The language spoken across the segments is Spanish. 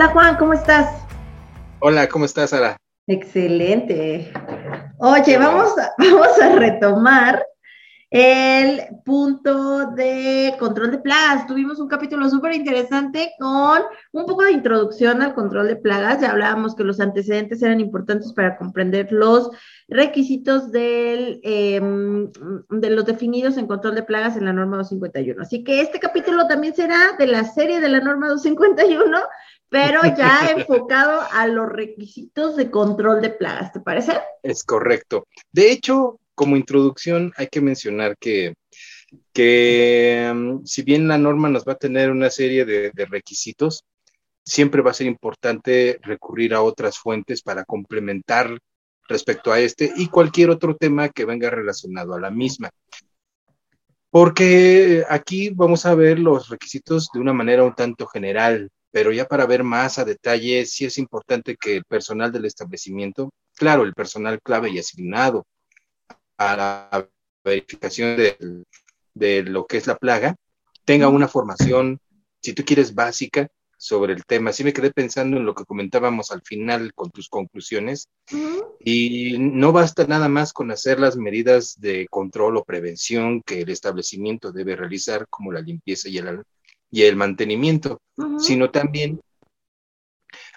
Hola Juan, ¿cómo estás? Hola, ¿cómo estás, Sara? Excelente. Oye, vamos a, vamos a retomar el punto de control de plagas. Tuvimos un capítulo súper interesante con un poco de introducción al control de plagas. Ya hablábamos que los antecedentes eran importantes para comprender los requisitos del, em, de los definidos en control de plagas en la norma 251. Así que este capítulo también será de la serie de la norma 251, pero ya enfocado a los requisitos de control de plagas, ¿te parece? Es correcto. De hecho, como introducción hay que mencionar que, que mm, si bien la norma nos va a tener una serie de, de requisitos, siempre va a ser importante recurrir a otras fuentes para complementar respecto a este y cualquier otro tema que venga relacionado a la misma. Porque aquí vamos a ver los requisitos de una manera un tanto general, pero ya para ver más a detalle, sí es importante que el personal del establecimiento, claro, el personal clave y asignado a la verificación de, de lo que es la plaga, tenga una formación, si tú quieres, básica sobre el tema. Sí me quedé pensando en lo que comentábamos al final con tus conclusiones y no basta nada más con hacer las medidas de control o prevención que el establecimiento debe realizar, como la limpieza y el, y el mantenimiento, sino también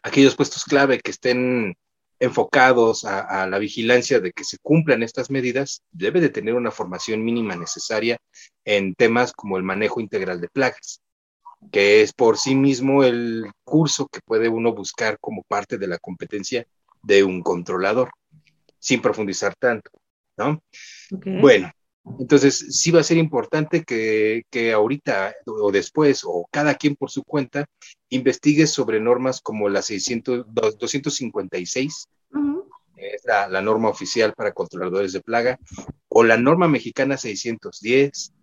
aquellos puestos clave que estén enfocados a, a, la vigilancia de que se cumplan estas medidas, debe de tener una formación mínima necesaria en temas como el manejo integral de plagas, que es por sí mismo el curso que puede uno buscar como parte de la competencia de un controlador, sin profundizar tanto, ¿no? Okay. Bueno, entonces, sí va a ser importante que, que, ahorita o después, o cada quien por su cuenta, investigue sobre normas como la 600, 256, uh -huh. es la, la, norma oficial para controladores de plaga, o la norma mexicana 610,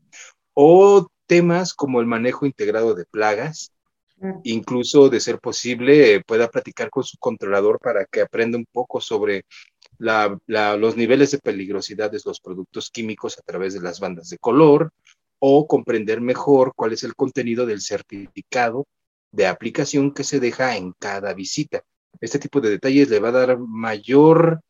o temas como el manejo integrado de plagas, uh -huh. incluso de ser posible, pueda platicar con su controlador para que aprenda un poco sobre la, la, los niveles de peligrosidad de los productos químicos a través de las bandas de color o comprender mejor cuál es el contenido del certificado de aplicación que se deja en cada visita. Este tipo de detalles le va a dar mayor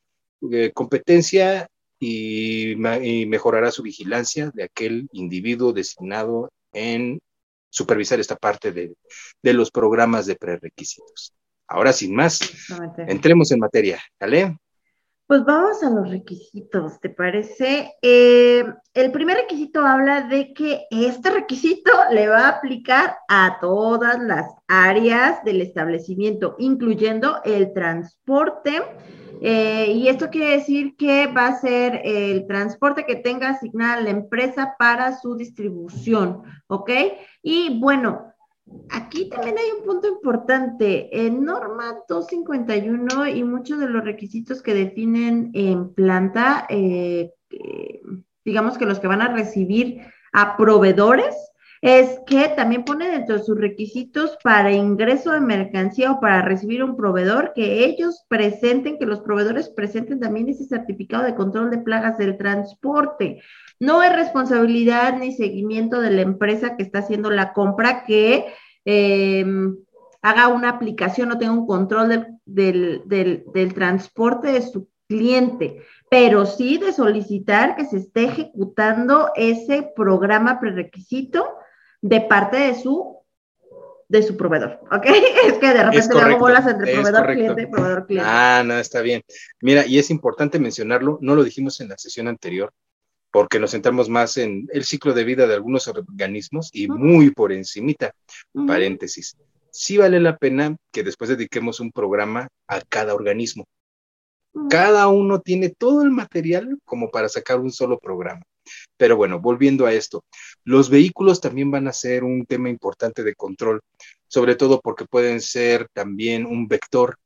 eh, competencia y, y, mejorará su vigilancia de aquel individuo designado en supervisar esta parte de, de los programas de prerequisitos. Ahora, sin más, entremos en materia. ¿Vale? Pues vamos a los requisitos, ¿te parece? Eh, el primer requisito habla de que este requisito le va a aplicar a todas las áreas del establecimiento, incluyendo el transporte. Eh, y esto quiere decir que va a ser el transporte que tenga asignada la empresa para su distribución, ¿ok? Y bueno, Aquí también hay un punto importante. En norma 251 y muchos de los requisitos que definen en planta, eh, eh, digamos que los que van a recibir a proveedores, es que también pone dentro de sus requisitos para ingreso de mercancía o para recibir un proveedor que ellos presenten, que los proveedores presenten también ese certificado de control de plagas del transporte. No es responsabilidad ni seguimiento de la empresa que está haciendo la compra que eh, haga una aplicación o tenga un control del, del, del, del transporte de su cliente, pero sí de solicitar que se esté ejecutando ese programa prerequisito de parte de su de su proveedor, ¿ok? Es que de repente le hago bolas entre proveedor cliente proveedor cliente. Ah, no, está bien. Mira, y es importante mencionarlo, no lo dijimos en la sesión anterior, porque nos centramos más en el ciclo de vida de algunos organismos y uh -huh. muy por encimita, uh -huh. paréntesis. Sí vale la pena que después dediquemos un programa a cada organismo. Cada uno tiene todo el material como para sacar un solo programa. Pero bueno, volviendo a esto, los vehículos también van a ser un tema importante de control, sobre todo porque pueden ser también un vector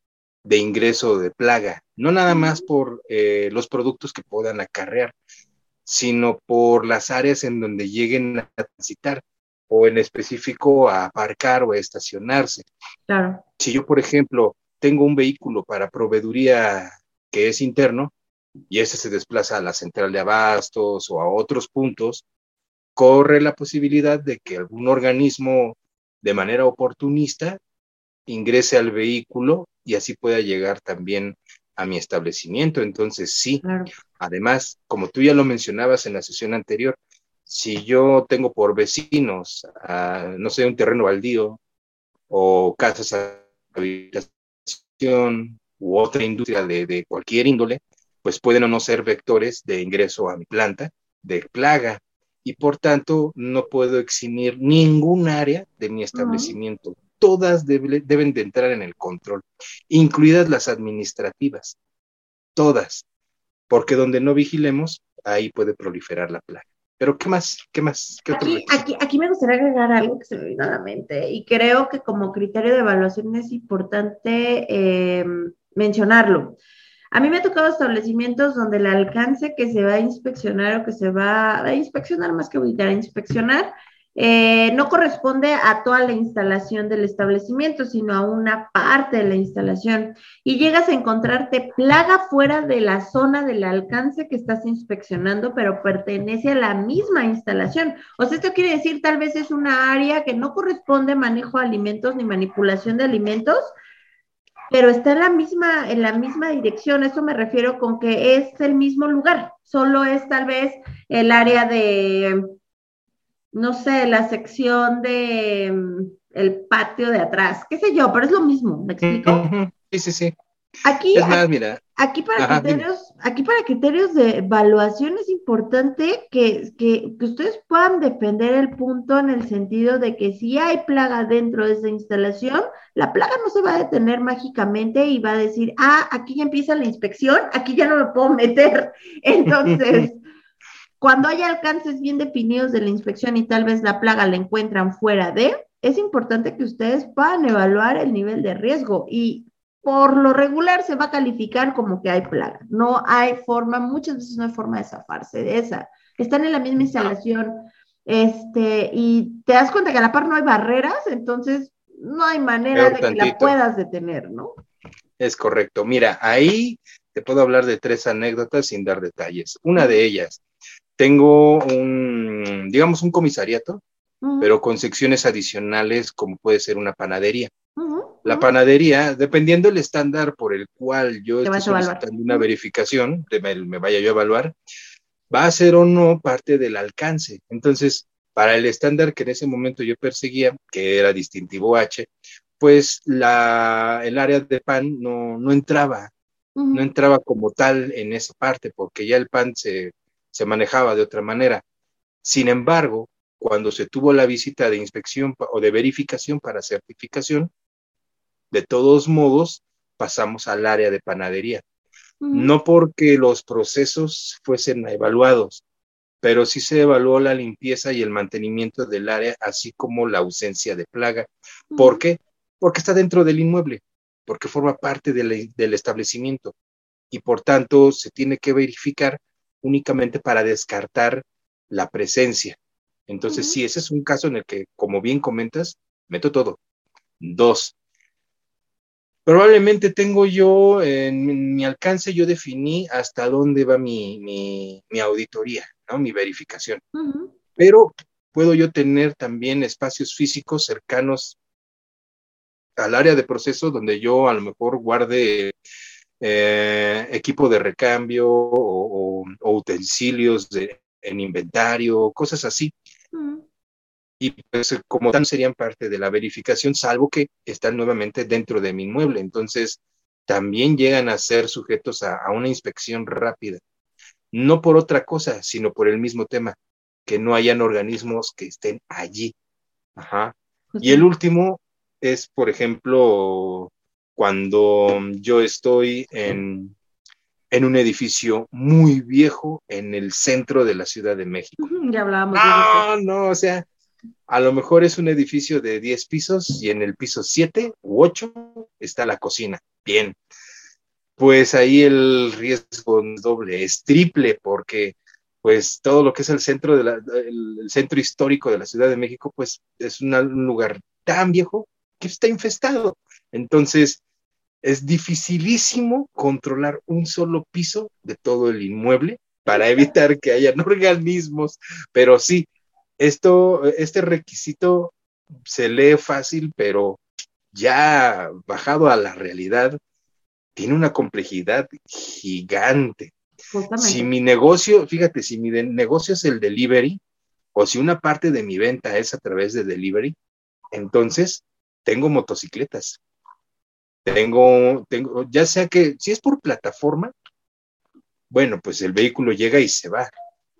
de ingreso de plaga, no nada más por eh, los productos que puedan acarrear, sino por las áreas en donde lleguen a transitar o en específico a aparcar o a estacionarse. Claro. Si yo, por ejemplo, tengo un vehículo para proveeduría que es interno y ese se desplaza a la central de abastos o a otros puntos, corre la posibilidad de que algún organismo de manera oportunista ingrese al vehículo y así pueda llegar también a mi establecimiento. Entonces, sí, además, como tú ya lo mencionabas en la sesión anterior, si yo tengo por vecinos, no sé, un terreno baldío o casas habitación u otra industria de, de cualquier índole, pues pueden o no ser vectores de ingreso a mi planta de plaga y por tanto no puedo eximir ningún área de mi establecimiento todas deben de entrar en el control, incluidas las administrativas, todas, porque donde no vigilemos, ahí puede proliferar la plaga. Pero ¿qué más? ¿Qué más? aquí, aquí, me gustaría agregar algo que se me vino a la mente y creo que como criterio de evaluación es importante eh, mencionarlo. A mí me ha tocado establecimientos donde el alcance que se va a inspeccionar o que se va a inspeccionar más que a inspeccionar eh, no corresponde a toda la instalación del establecimiento, sino a una parte de la instalación. Y llegas a encontrarte plaga fuera de la zona del alcance que estás inspeccionando, pero pertenece a la misma instalación. O sea, esto quiere decir tal vez es una área que no corresponde a manejo de alimentos ni manipulación de alimentos, pero está en la misma, en la misma dirección. Eso me refiero con que es el mismo lugar, solo es tal vez el área de no sé, la sección de mm, el patio de atrás, qué sé yo, pero es lo mismo, ¿me explico? Sí, sí, sí. Aquí, aquí para criterios, aquí para criterios de evaluación es importante que, que, que, ustedes puedan defender el punto en el sentido de que si hay plaga dentro de esa instalación, la plaga no se va a detener mágicamente y va a decir, ah, aquí ya empieza la inspección, aquí ya no me puedo meter. Entonces, Cuando hay alcances bien definidos de la inspección y tal vez la plaga la encuentran fuera de, es importante que ustedes puedan evaluar el nivel de riesgo y por lo regular se va a calificar como que hay plaga. No hay forma, muchas veces no hay forma de zafarse de esa. Están en la misma instalación este, y te das cuenta que a la par no hay barreras, entonces no hay manera de que la puedas detener, ¿no? Es correcto. Mira, ahí te puedo hablar de tres anécdotas sin dar detalles. Una de ellas, tengo un, digamos, un comisariato, pero con secciones adicionales como puede ser una panadería. La panadería, dependiendo del estándar por el cual yo estoy solicitando una verificación, me, me vaya yo a evaluar, va a ser o no parte del alcance. Entonces, para el estándar que en ese momento yo perseguía, que era distintivo H, pues la, el área de pan no, no entraba, no entraba como tal en esa parte, porque ya el pan se se manejaba de otra manera. Sin embargo, cuando se tuvo la visita de inspección o de verificación para certificación, de todos modos pasamos al área de panadería. No porque los procesos fuesen evaluados, pero sí se evaluó la limpieza y el mantenimiento del área, así como la ausencia de plaga. ¿Por qué? Porque está dentro del inmueble, porque forma parte del, del establecimiento y por tanto se tiene que verificar únicamente para descartar la presencia. Entonces, sí, ese es un caso en el que, como bien comentas, meto todo. Dos, probablemente tengo yo en mi alcance, yo definí hasta dónde va mi, mi, auditoría, ¿no? mi verificación. Pero puedo yo tener también espacios físicos cercanos al área de proceso donde yo a lo mejor guarde eh, equipo de recambio o, utensilios de, en inventario, cosas así. Y pues como tal serían parte de la verificación, salvo que están nuevamente dentro de mi inmueble. Entonces, también llegan a ser sujetos a, una inspección rápida. No por otra cosa, sino por el mismo tema, que no hayan organismos que estén allí. Ajá. Y el último es, por ejemplo, cuando yo estoy en, en un edificio muy viejo en el centro de la Ciudad de México. Ya hablábamos no, No, o sea, a lo mejor es un edificio de 10 pisos y en el piso 7 u 8 está la cocina. Bien. Pues ahí el riesgo es doble, es triple, porque pues todo lo que es el centro, de centro histórico de la Ciudad de México, pues es un lugar tan viejo que está infestado. Entonces, es dificilísimo controlar un solo piso de todo el inmueble para evitar que hayan organismos, pero sí, esto, este requisito se lee fácil, pero ya bajado a la realidad, tiene una complejidad gigante. Si mi negocio, fíjate, si mi negocio es el delivery, o si una parte de mi venta es a través de delivery, entonces tengo motocicletas. Tengo, tengo, ya sea que si es por plataforma, bueno, pues el vehículo llega y se va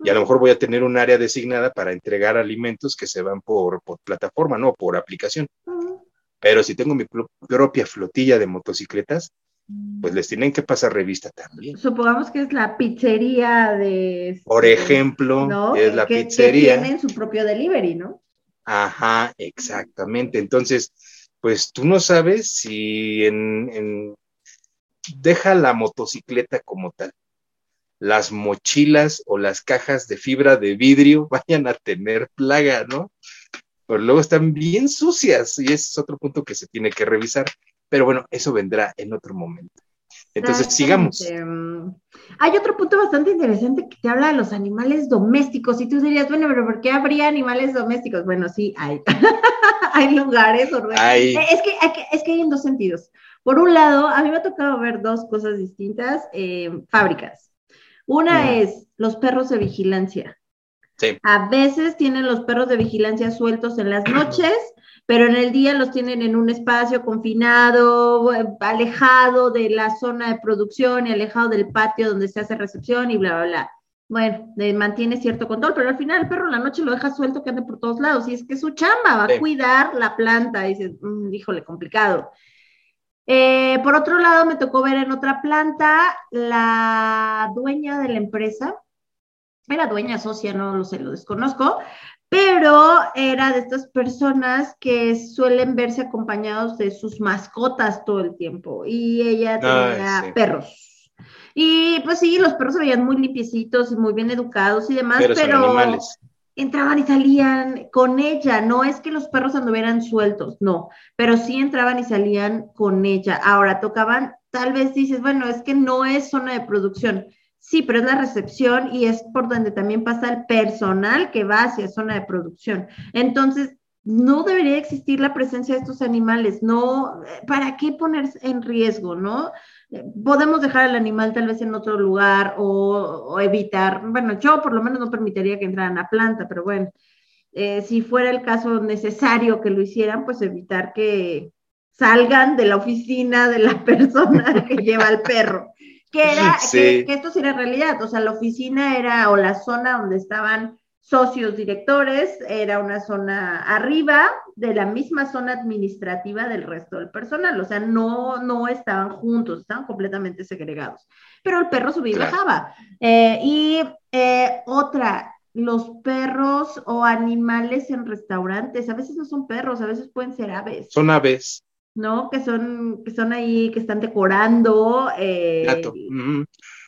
y a lo mejor voy a tener un área designada para entregar alimentos que se van por, plataforma, no por aplicación. Pero si tengo mi propia flotilla de motocicletas, pues les tienen que pasar revista también. Supongamos que es la pizzería de... Por ejemplo, es la pizzería. Que tienen su propio delivery, ¿no? Ajá, exactamente. Entonces, pues tú no sabes si en... deja la motocicleta como tal las mochilas o las cajas de fibra de vidrio vayan a tener plaga, ¿no? Pero luego están bien sucias y ese es otro punto que se tiene que revisar. Pero bueno, eso vendrá en otro momento. Entonces, sigamos. Hay otro punto bastante interesante que te habla de los animales domésticos. Y tú dirías, bueno, pero ¿por qué habría animales domésticos? Bueno, sí, hay. hay lugares. Hay. Es, que, hay es que hay en dos sentidos. Por un lado, a mí me ha tocado ver dos cosas distintas. Eh, fábricas. Una es los perros de vigilancia. Sí. A veces tienen los perros de vigilancia sueltos en las noches, pero en el día los tienen en un espacio confinado, alejado de la zona de producción y alejado del patio donde se hace recepción y bla, bla, bla. Bueno, mantiene cierto control, pero al final el perro en la noche lo deja suelto que ande por todos lados y es que su chamba va a cuidar la planta. Y dices, mm, híjole, complicado. Eh, por otro lado, me tocó ver en otra planta la dueña de la empresa, era dueña socia, no lo sé, lo desconozco, pero era de estas personas que suelen verse acompañados de sus mascotas todo el tiempo y ella tenía perros. Y pues sí, los perros se veían muy limpiecitos y muy bien educados y demás, pero, entraban y salían con ella. No es que los perros anduvieran sueltos, no, pero sí entraban y salían con ella. Ahora tocaban, tal vez dices, bueno, es que no es zona de producción. Sí, pero es la recepción y es por donde también pasa el personal que va hacia zona de producción. Entonces, no debería existir la presencia de estos animales, no, ¿para qué ponerse en riesgo, no? Podemos dejar al animal tal vez en otro lugar o, evitar, bueno, yo por lo menos no permitiría que entraran a planta, pero bueno, eh, si fuera el caso necesario que lo hicieran, pues evitar que salgan de la oficina de la persona que lleva al perro. Que era, que, que, esto sí era realidad, o sea, la oficina era, o la zona donde estaban socios directores, era una zona arriba de la misma zona administrativa del resto del personal, o sea, no, no estaban juntos, estaban completamente segregados, pero el perro subía y bajaba. Eh, y eh, otra, los perros o animales en restaurantes, a veces no son perros, a veces pueden ser aves. Son aves. ¿No? Que son, que son ahí, que están decorando. Eh,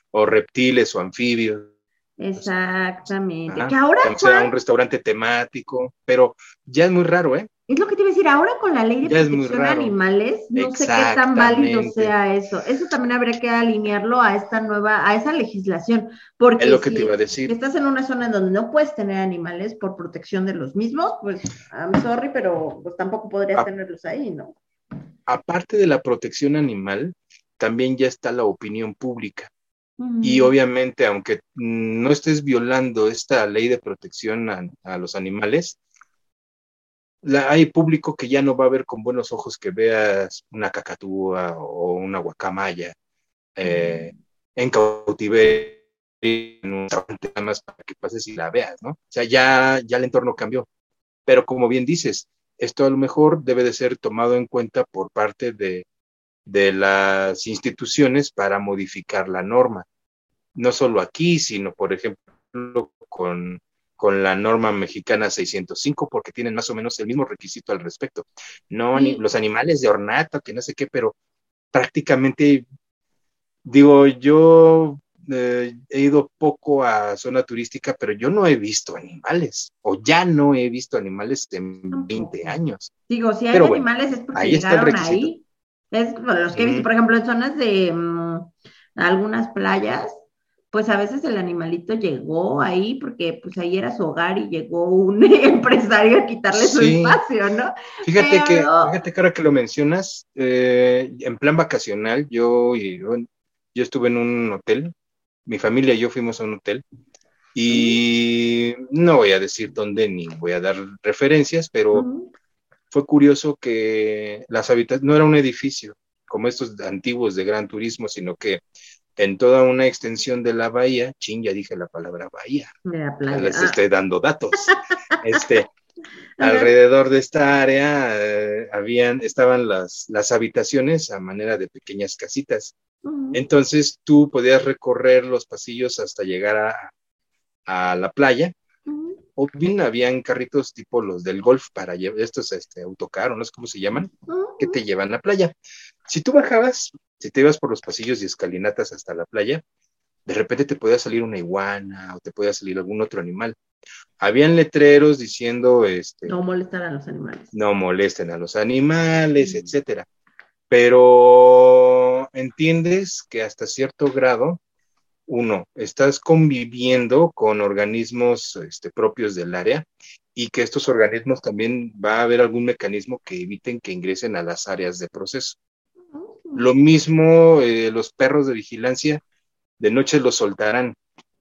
o reptiles o anfibios. Exactamente. que ahora sea un restaurante temático, pero ya es muy raro, ¿eh? Es lo que te iba a decir, ahora con la ley de protección de animales, no sé qué tan válido sea eso. Eso también habría que alinearlo a esta nueva, a esa legislación. Porque es lo que te iba a decir. estás en una zona en donde no puedes tener animales por protección de los mismos, pues I'm sorry, pero pues tampoco podrías tenerlos ahí, ¿no? Aparte de la protección animal, también ya está la opinión pública. Y obviamente, aunque no estés violando esta ley de protección a, los animales, hay público que ya no va a ver con buenos ojos que veas una cacatúa o una guacamaya eh, en cautiverio en un nada más para que pases y la veas, ¿no? O sea, ya, ya el entorno cambió. Pero como bien dices, esto a lo mejor debe de ser tomado en cuenta por parte de de las instituciones para modificar la norma. No solo aquí, sino, por ejemplo, con, la norma mexicana 605, porque tienen más o menos el mismo requisito al respecto. No, ni los animales de ornato, que no sé qué, pero prácticamente, digo, yo eh, he ido poco a zona turística, pero yo no he visto animales, o ya no he visto animales en 20 años. Digo, si hay animales es porque ahí llegaron ahí. Es los que he visto, por ejemplo, en zonas de mm, algunas playas, pues a veces el animalito llegó ahí porque pues ahí era su hogar y llegó un empresario a quitarle su espacio, ¿no? Fíjate que, fíjate que ahora que lo mencionas, eh, en plan vacacional, yo, yo, yo estuve en un hotel mi familia y yo fuimos a un hotel y no voy a decir dónde ni voy a dar referencias, pero fue curioso que las habitaciones, no era un edificio como estos antiguos de gran turismo, sino que en toda una extensión de la bahía, ching, ya dije la palabra bahía, les ah. estoy dando datos, este, alrededor de esta área eh, habían, estaban las, las habitaciones a manera de pequeñas casitas entonces tú podías recorrer los pasillos hasta llegar a, la playa. O bien habían carritos tipo los del golf para llevar, estos este, autocar, no sé cómo se llaman, que te llevan a la playa. Si tú bajabas, si te ibas por los pasillos y escalinatas hasta la playa, de repente te podía salir una iguana o te podía salir algún otro animal. Habían letreros diciendo, este, no molestar a los animales. No molesten a los animales, etcétera. Pero entiendes que hasta cierto grado, uno, estás conviviendo con organismos este, propios del área y que estos organismos también va a haber algún mecanismo que eviten que ingresen a las áreas de proceso. Lo mismo eh, los perros de vigilancia, de noche los soltarán,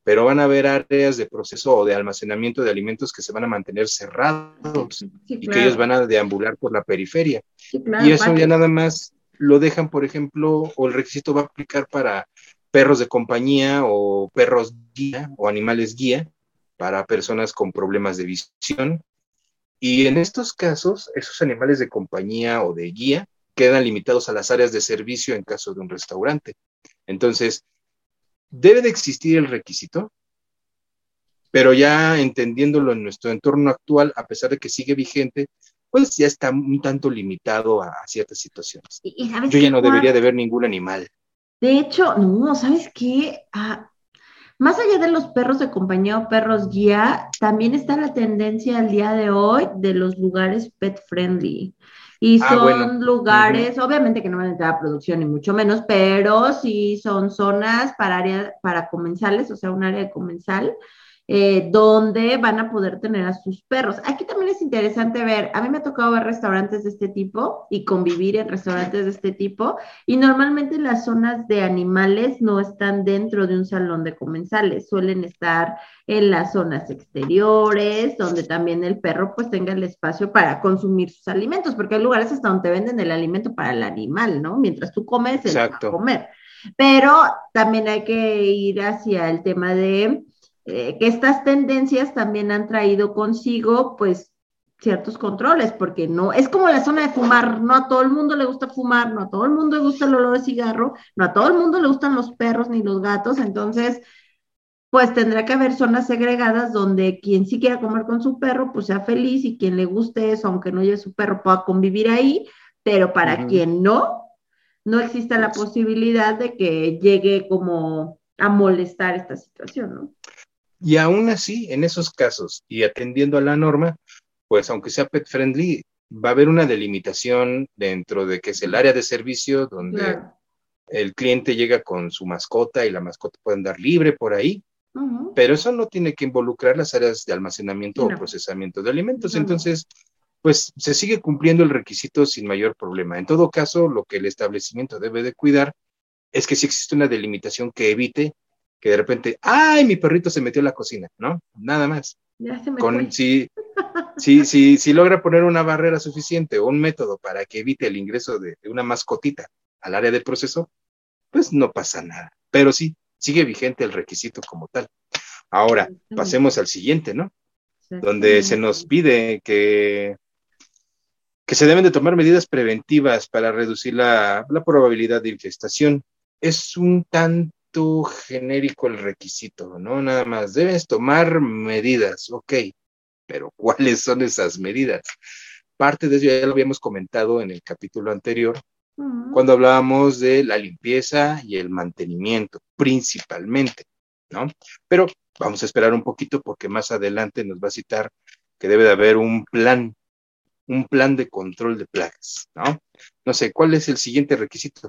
pero van a haber áreas de proceso o de almacenamiento de alimentos que se van a mantener cerrados y que ellos van a deambular por la periferia. y eso ya nada más lo dejan, por ejemplo, o el requisito va a aplicar para perros de compañía o perros guía o animales guía para personas con problemas de visión. Y en estos casos, esos animales de compañía o de guía quedan limitados a las áreas de servicio en caso de un restaurante. Entonces, debe de existir el requisito, pero ya entendiéndolo en nuestro entorno actual, a pesar de que sigue vigente, pues ya está un tanto limitado a, ciertas situaciones. Yo ya no debería de ver ningún animal. De hecho, no, ¿sabes qué? Ah, más allá de los perros de compañía o perros guía, también está la tendencia al día de hoy de los lugares pet friendly. Y ah, son lugares, obviamente que no van a entrar a producción ni mucho menos, pero sí son zonas para área, para comensales, o sea, un área de comensal, eh, donde van a poder tener a sus perros. Aquí también es interesante ver, a mí me ha tocado ver restaurantes de este tipo y convivir en restaurantes de este tipo, y normalmente las zonas de animales no están dentro de un salón de comensales, suelen estar en las zonas exteriores, donde también el perro pues tenga el espacio para consumir sus alimentos, porque hay lugares hasta donde venden el alimento para el animal, ¿no? Mientras tú comes, él va a comer. Pero también hay que ir hacia el tema de eh, que estas tendencias también han traído consigo, pues, ciertos controles, porque no, es como la zona de fumar, no a todo el mundo le gusta fumar, no a todo el mundo le gusta el olor de cigarro, no a todo el mundo le gustan los perros ni los gatos, entonces, pues tendrá que haber zonas segregadas donde quien sí quiera comer con su perro, pues sea feliz y quien le guste eso, aunque no lleve su perro, pueda convivir ahí, pero para quien no, no exista la posibilidad de que llegue como a molestar esta situación, ¿no? Y aún así, en esos casos y atendiendo a la norma, pues aunque sea pet friendly, va a haber una delimitación dentro de que es el área de servicio donde el cliente llega con su mascota y la mascota puede andar libre por ahí, pero eso no tiene que involucrar las áreas de almacenamiento o procesamiento de alimentos. Entonces, pues se sigue cumpliendo el requisito sin mayor problema. En todo caso, lo que el establecimiento debe de cuidar es que si existe una delimitación que evite que de repente, ay, mi perrito se metió en la cocina, ¿no? Nada más. Ya se me Con, si, si, si, si, logra poner una barrera suficiente o un método para que evite el ingreso de, una mascotita al área del proceso, pues no pasa nada. Pero sí, sigue vigente el requisito como tal. Ahora, pasemos al siguiente, ¿no? Donde se nos pide que que se deben de tomar medidas preventivas para reducir la, la probabilidad de infestación. Es un genérico el requisito, ¿no? Nada más, debes tomar medidas, ok, pero ¿cuáles son esas medidas? Parte de eso ya lo habíamos comentado en el capítulo anterior, cuando hablábamos de la limpieza y el mantenimiento, principalmente, ¿no? Pero vamos a esperar un poquito porque más adelante nos va a citar que debe de haber un plan, un plan de control de plagas, ¿no? No sé, ¿cuál es el siguiente requisito?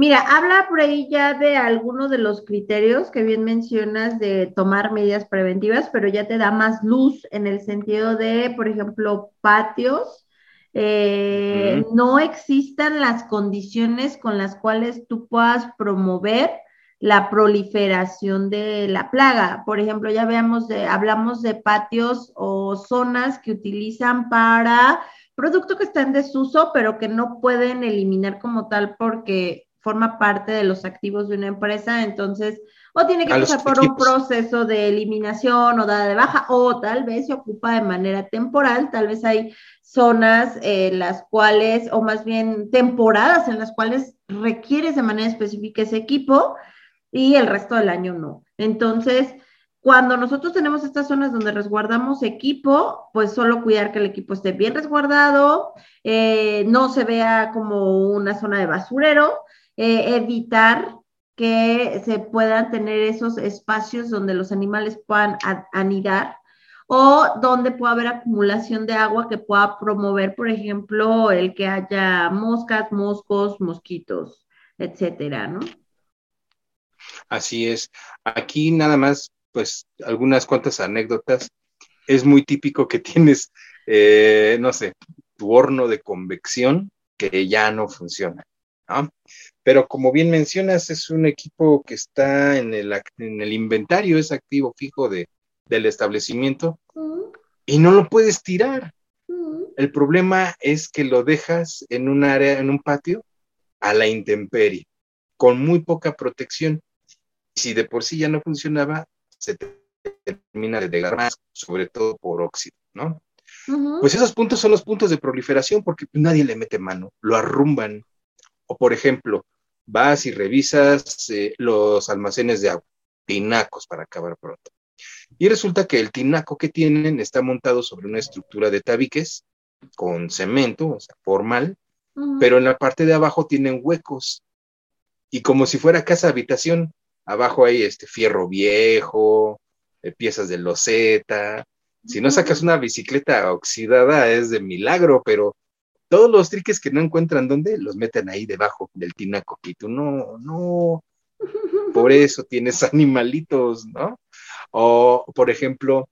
Mira, habla por ahí ya de algunos de los criterios que bien mencionas de tomar medidas preventivas, pero ya te da más luz en el sentido de, por ejemplo, patios eh, no existan las condiciones con las cuales tú puedas promover la proliferación de la plaga. Por ejemplo, ya veamos de, hablamos de patios o zonas que utilizan para producto que está en desuso, pero que no pueden eliminar como tal porque forma parte de los activos de una empresa, entonces o tiene que pasar por un proceso de eliminación o dada de baja, o tal vez se ocupa de manera temporal, tal vez hay zonas en las cuales, o más bien temporadas en las cuales requieres de manera específica ese equipo y el resto del año no. Entonces, cuando nosotros tenemos estas zonas donde resguardamos equipo, pues solo cuidar que el equipo esté bien resguardado, eh, no se vea como una zona de basurero, eh, evitar que se puedan tener esos espacios donde los animales puedan anidar o donde pueda haber acumulación de agua que pueda promover, por ejemplo, el que haya moscas, moscos, mosquitos, etcétera, ¿no? Así es. Aquí nada más, pues, algunas cuantas anécdotas. Es muy típico que tienes, eh, no sé, tu horno de convección que ya no funciona, ¿no? pero como bien mencionas, es un equipo que está en el, en el inventario, es activo fijo de, del establecimiento y no lo puedes tirar. El problema es que lo dejas en un área, en un patio, a la intemperie, con muy poca protección. Si de por sí ya no funcionaba, se termina de degradar más, sobre todo por óxido, ¿no? Pues esos puntos son los puntos de proliferación porque nadie le mete mano, lo arrumban, o por ejemplo, vas y revisas eh, los almacenes de agua, tinacos para acabar pronto. Y resulta que el tinaco que tienen está montado sobre una estructura de tabiques con cemento, o sea, formal, pero en la parte de abajo tienen huecos. Y como si fuera casa habitación, abajo hay este fierro viejo, eh, piezas de loseta. Si no sacas una bicicleta oxidada es de milagro, pero todos los triques que no encuentran dónde, los meten ahí debajo del tinaco. Y tú, no, no, por eso tienes animalitos, ¿no? O, por ejemplo,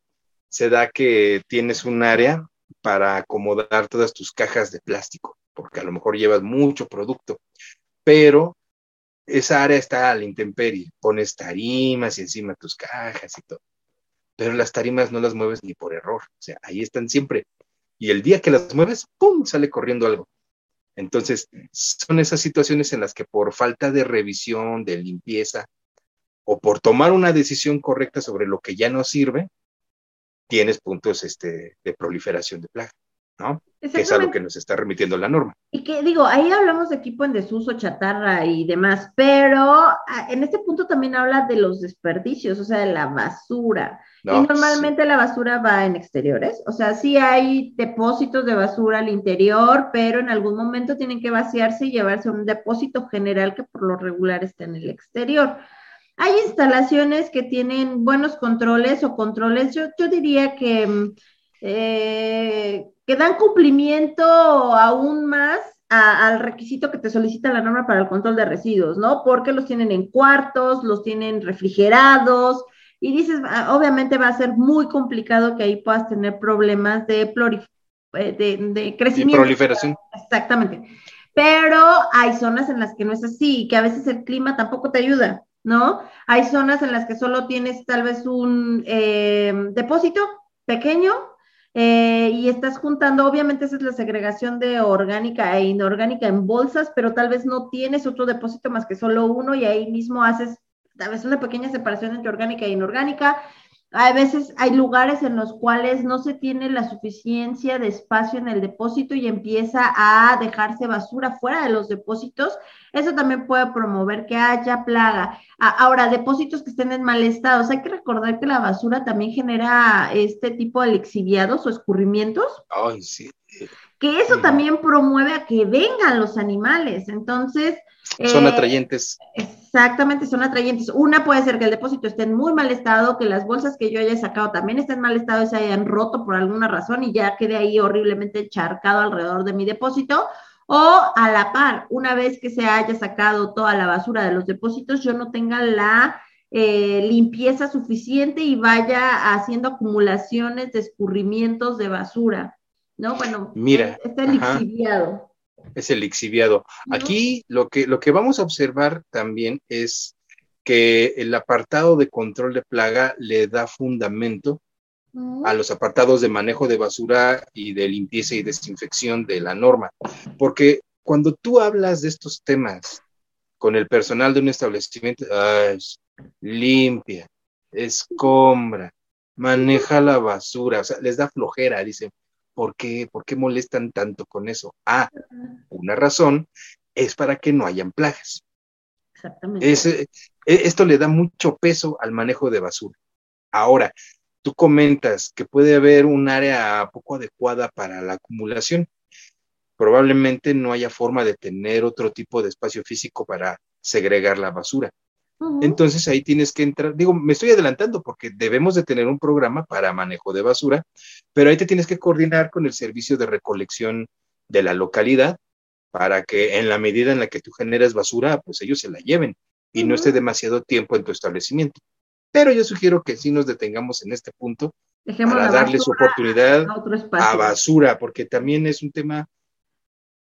se da que tienes un área para acomodar todas tus cajas de plástico, porque a lo mejor llevas mucho producto, pero esa área está a la intemperie, pones tarimas y encima tus cajas y todo, pero las tarimas no las mueves ni por error, o sea, ahí están siempre y el día que las mueves, ¡pum!, sale corriendo algo. Entonces, son esas situaciones en las que por falta de revisión, de limpieza, o por tomar una decisión correcta sobre lo que ya no sirve, tienes puntos este, de proliferación de plaga. ¿No? Que es a lo que nos está remitiendo la norma. Y que digo, ahí hablamos de equipo en desuso, chatarra y demás, pero ah, en este punto también habla de los desperdicios, o sea, de la basura. y normalmente la basura va en exteriores, o sea, sí hay depósitos de basura al interior, pero en algún momento tienen que vaciarse y llevarse a un depósito general que por lo regular está en el exterior. Hay instalaciones que tienen buenos controles o controles, yo, yo diría que mm, eh, que dan cumplimiento aún más al requisito que te solicita la norma para el control de residuos, ¿no? Porque los tienen en cuartos, los tienen refrigerados, y dices, ah, obviamente va a ser muy complicado que ahí puedas tener problemas de, eh, de, crecimiento. proliferación. Exactamente. Pero hay zonas en las que no es así, que a veces el clima tampoco te ayuda, ¿no? Hay zonas en las que solo tienes tal vez un eh, depósito pequeño eh, y estás juntando, obviamente esa es la segregación de orgánica e inorgánica en bolsas, pero tal vez no tienes otro depósito más que solo uno y ahí mismo haces tal vez una pequeña separación entre orgánica e inorgánica. Hay veces, hay lugares en los cuales no se tiene la suficiencia de espacio en el depósito y empieza a dejarse basura fuera de los depósitos. Eso también puede promover que haya plaga. Ahora, depósitos que estén en mal estado. Hay que recordar que la basura también genera este tipo de lixiviados o escurrimientos. Ay, sí. Que eso también promueve a que vengan los animales. Entonces, son eh, atrayentes. Exactamente, son atrayentes. Una puede ser que el depósito esté en muy mal estado, que las bolsas que yo haya sacado también estén en mal estado y se hayan roto por alguna razón y ya quede ahí horriblemente charcado alrededor de mi depósito. O a la par, una vez que se haya sacado toda la basura de los depósitos, yo no tenga la eh, limpieza suficiente y vaya haciendo acumulaciones de escurrimientos de basura. ¿No? Bueno, mira, está lixiviado es el lixiviado. Aquí lo que, lo que vamos a observar también es que el apartado de control de plaga le da fundamento a los apartados de manejo de basura y de limpieza y desinfección de la norma. Porque cuando tú hablas de estos temas con el personal de un establecimiento, limpia, escombra, maneja la basura, o sea, les da flojera, dicen, ¿Por qué? ¿Por qué molestan tanto con eso? Ah, una razón es para que no hayan plagas. Exactamente. E, esto le da mucho peso al manejo de basura. Ahora, tú comentas que puede haber un área poco adecuada para la acumulación. Probablemente no haya forma de tener otro tipo de espacio físico para segregar la basura. Entonces ahí tienes que entrar, digo, me estoy adelantando porque debemos de tener un programa para manejo de basura, pero ahí te tienes que coordinar con el servicio de recolección de la localidad para que en la medida en la que tú generas basura, pues ellos se la lleven y no esté demasiado tiempo en tu establecimiento. Pero yo sugiero que sí nos detengamos en este punto para darles oportunidad a basura, porque también es un tema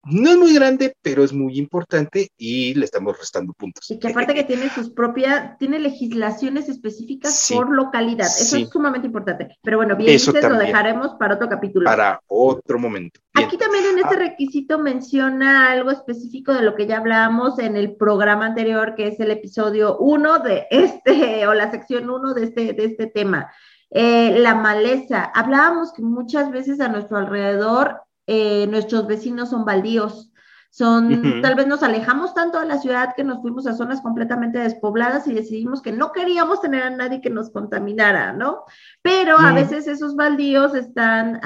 no es muy grande, pero es muy importante y le estamos restando puntos. Y que aparte que tiene sus propias, tiene legislaciones específicas por localidad. Eso es sumamente importante. Pero bueno, bien, entonces lo dejaremos para otro capítulo. Para otro momento. Aquí también en este ah. requisito menciona algo específico de lo que ya hablábamos en el programa anterior, que es el episodio 1 de este, o la sección 1 de este, de este tema. Eh, la maleza. Hablábamos que muchas veces a nuestro alrededor eh, nuestros vecinos son baldíos. Son, tal vez nos alejamos tanto de la ciudad que nos fuimos a zonas completamente despobladas y decidimos que no queríamos tener a nadie que nos contaminara, ¿no? Pero a veces esos baldíos están,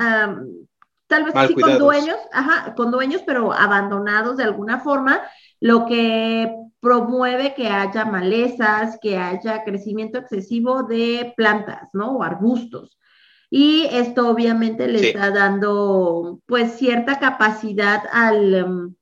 tal vez sí con dueños, ajá, con dueños, pero abandonados de alguna forma, lo que promueve que haya malezas, que haya crecimiento excesivo de plantas, ¿no? O arbustos. Y esto obviamente le está dando pues cierta capacidad al, em,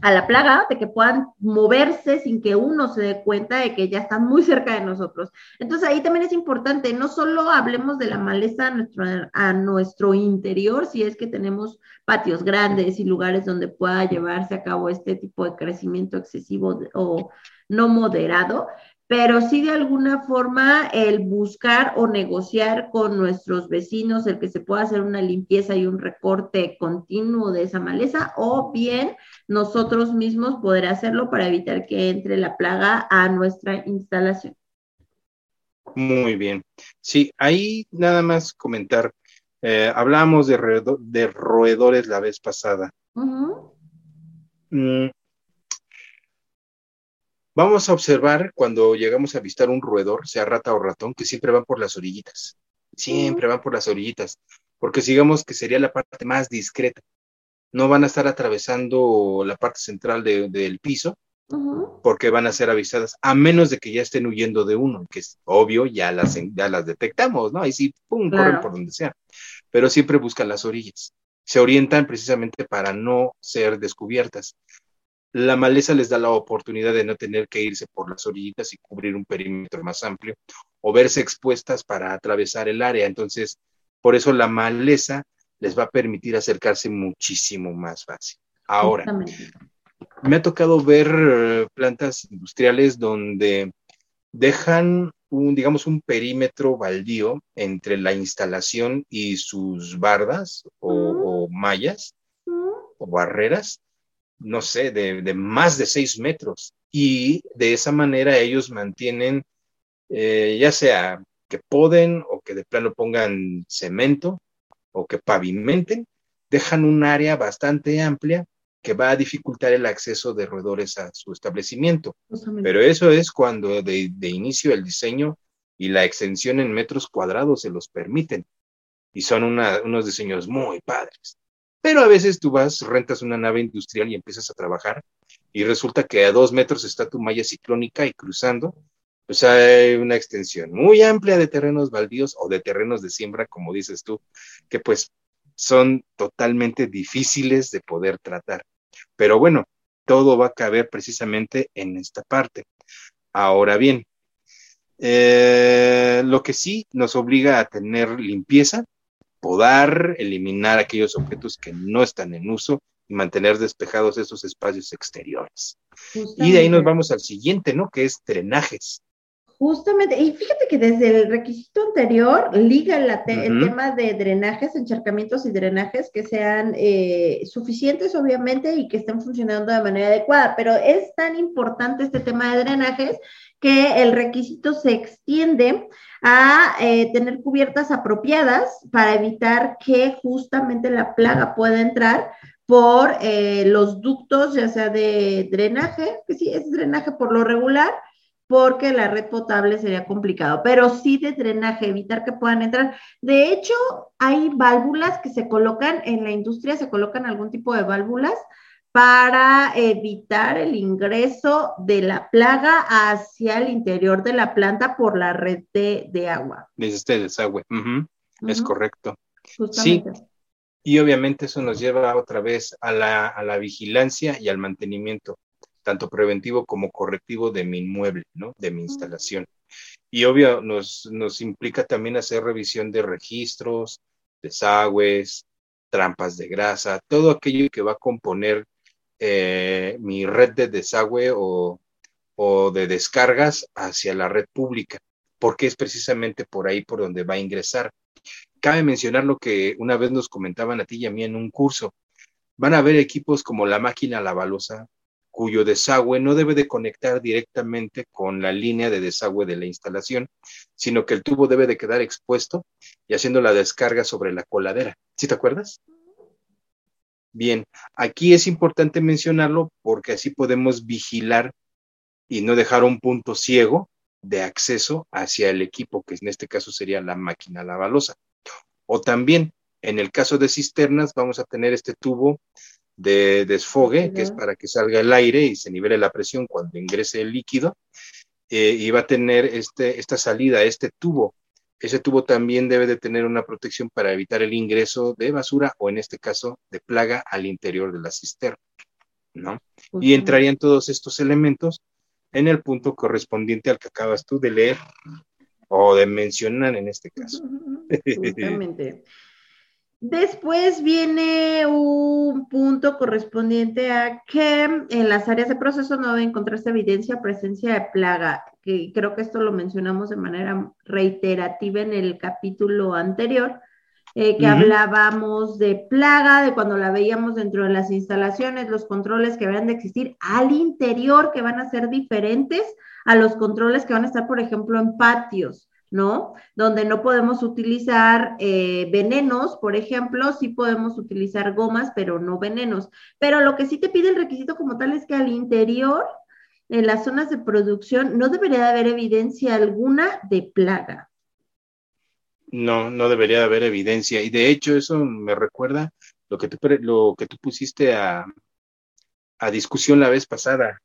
a la plaga de que puedan moverse sin que uno se dé cuenta de que ya están muy cerca de nosotros. Entonces ahí también es importante, no solo hablemos de la maleza a nuestro, a nuestro interior, si es que tenemos patios grandes y lugares donde pueda llevarse a cabo este tipo de crecimiento excesivo o no moderado, pero sí de alguna forma el buscar o negociar con nuestros vecinos el que se pueda hacer una limpieza y un recorte continuo de esa maleza o bien nosotros mismos poder hacerlo para evitar que entre la plaga a nuestra instalación. Muy bien. Sí, ahí nada más comentar. Eh, hablamos de, roedores la vez pasada. Vamos a observar cuando llegamos a visitar un roedor, sea rata o ratón, que siempre van por las orillitas. Siempre van por las orillitas, porque sigamos que sería la parte más discreta. No van a estar atravesando la parte central del piso, porque van a ser avisadas, a menos de que ya estén huyendo de uno, que es obvio, ya las, ya las detectamos, ¿no? Ahí sí, pum, corren por donde sea. Pero siempre buscan las orillas. Se orientan precisamente para no ser descubiertas la maleza les da la oportunidad de no tener que irse por las orillitas y cubrir un perímetro más amplio o verse expuestas para atravesar el área. Entonces, por eso la maleza les va a permitir acercarse muchísimo más fácil. Ahora, me ha tocado ver eh, plantas industriales donde dejan un, digamos, un perímetro baldío entre la instalación y sus bardas o mallas o barreras no sé, de, más de seis metros. Y de esa manera ellos mantienen, eh, ya sea que poden o que de plano pongan cemento o que pavimenten, dejan un área bastante amplia que va a dificultar el acceso de roedores a su establecimiento. Pero eso es cuando de, inicio el diseño y la extensión en metros cuadrados se los permiten. Y son unos diseños muy padres. Pero a veces tú vas, rentas una nave industrial y empiezas a trabajar y resulta que a dos metros está tu malla ciclónica y cruzando, pues hay una extensión muy amplia de terrenos baldíos o de terrenos de siembra, como dices tú, que pues son totalmente difíciles de poder tratar. Pero bueno, todo va a caber precisamente en esta parte. Ahora bien, eh, lo que sí nos obliga a tener limpieza, podar, eliminar aquellos objetos que no están en uso y mantener despejados esos espacios exteriores. Y de ahí nos vamos al siguiente, ¿no? Que es drenajes. Justamente, y fíjate que desde el requisito anterior liga el tema de drenajes, encharcamientos y drenajes que sean eh, suficientes, obviamente, y que estén funcionando de manera adecuada, pero es tan importante este tema de drenajes que el requisito se extiende a eh, tener cubiertas apropiadas para evitar que justamente la plaga pueda entrar por eh, los ductos, ya sea de drenaje, que sí es drenaje por lo regular, porque la red potable sería complicado, pero sí de drenaje, evitar que puedan entrar. De hecho, hay válvulas que se colocan en la industria, se colocan algún tipo de válvulas para evitar el ingreso de la plaga hacia el interior de la planta por la red de, agua. Desde este desagüe, es correcto. Sí, y obviamente eso nos lleva otra vez a la, a la vigilancia y al mantenimiento tanto preventivo como correctivo de mi inmueble, ¿no? De mi instalación. Y obvio, nos, nos implica también hacer revisión de registros, desagües, trampas de grasa, todo aquello que va a componer eh, mi red de desagüe o, o de descargas hacia la red pública, porque es precisamente por ahí por donde va a ingresar. Cabe mencionar lo que una vez nos comentaban a ti y a mí en un curso. Van a haber equipos como la máquina lavalosa, cuyo desagüe no debe de conectar directamente con la línea de desagüe de la instalación, sino que el tubo debe de quedar expuesto y haciendo la descarga sobre la coladera. ¿Sí te acuerdas? Bien, aquí es importante mencionarlo porque así podemos vigilar y no dejar un punto ciego de acceso hacia el equipo, que en este caso sería la máquina lavalosa. O también, en el caso de cisternas, vamos a tener este tubo de desfogue, que es para que salga el aire y se nivele la presión cuando ingrese el líquido, eh, y va a tener este, esta salida, este tubo. Ese tubo también debe de tener una protección para evitar el ingreso de basura o en este caso de plaga al interior de la cisterna, ¿no? Y entrarían todos estos elementos en el punto correspondiente al que acabas tú de leer o de mencionar en este caso. Justamente. Después viene un punto correspondiente a que en las áreas de proceso no debe encontrarse evidencia presencia de plaga, que creo que esto lo mencionamos de manera reiterativa en el capítulo anterior, eh, que hablábamos de plaga, de cuando la veíamos dentro de las instalaciones, los controles que van de existir al interior, que van a ser diferentes a los controles que van a estar, por ejemplo, en patios. ¿No? Donde no podemos utilizar eh, venenos, por ejemplo, sí podemos utilizar gomas, pero no venenos. Pero lo que sí te pide el requisito como tal es que al interior, en las zonas de producción, no debería de haber evidencia alguna de plaga. No, no debería de haber evidencia. Y de hecho, eso me recuerda lo que tú, lo que tú pusiste a, a discusión la vez pasada,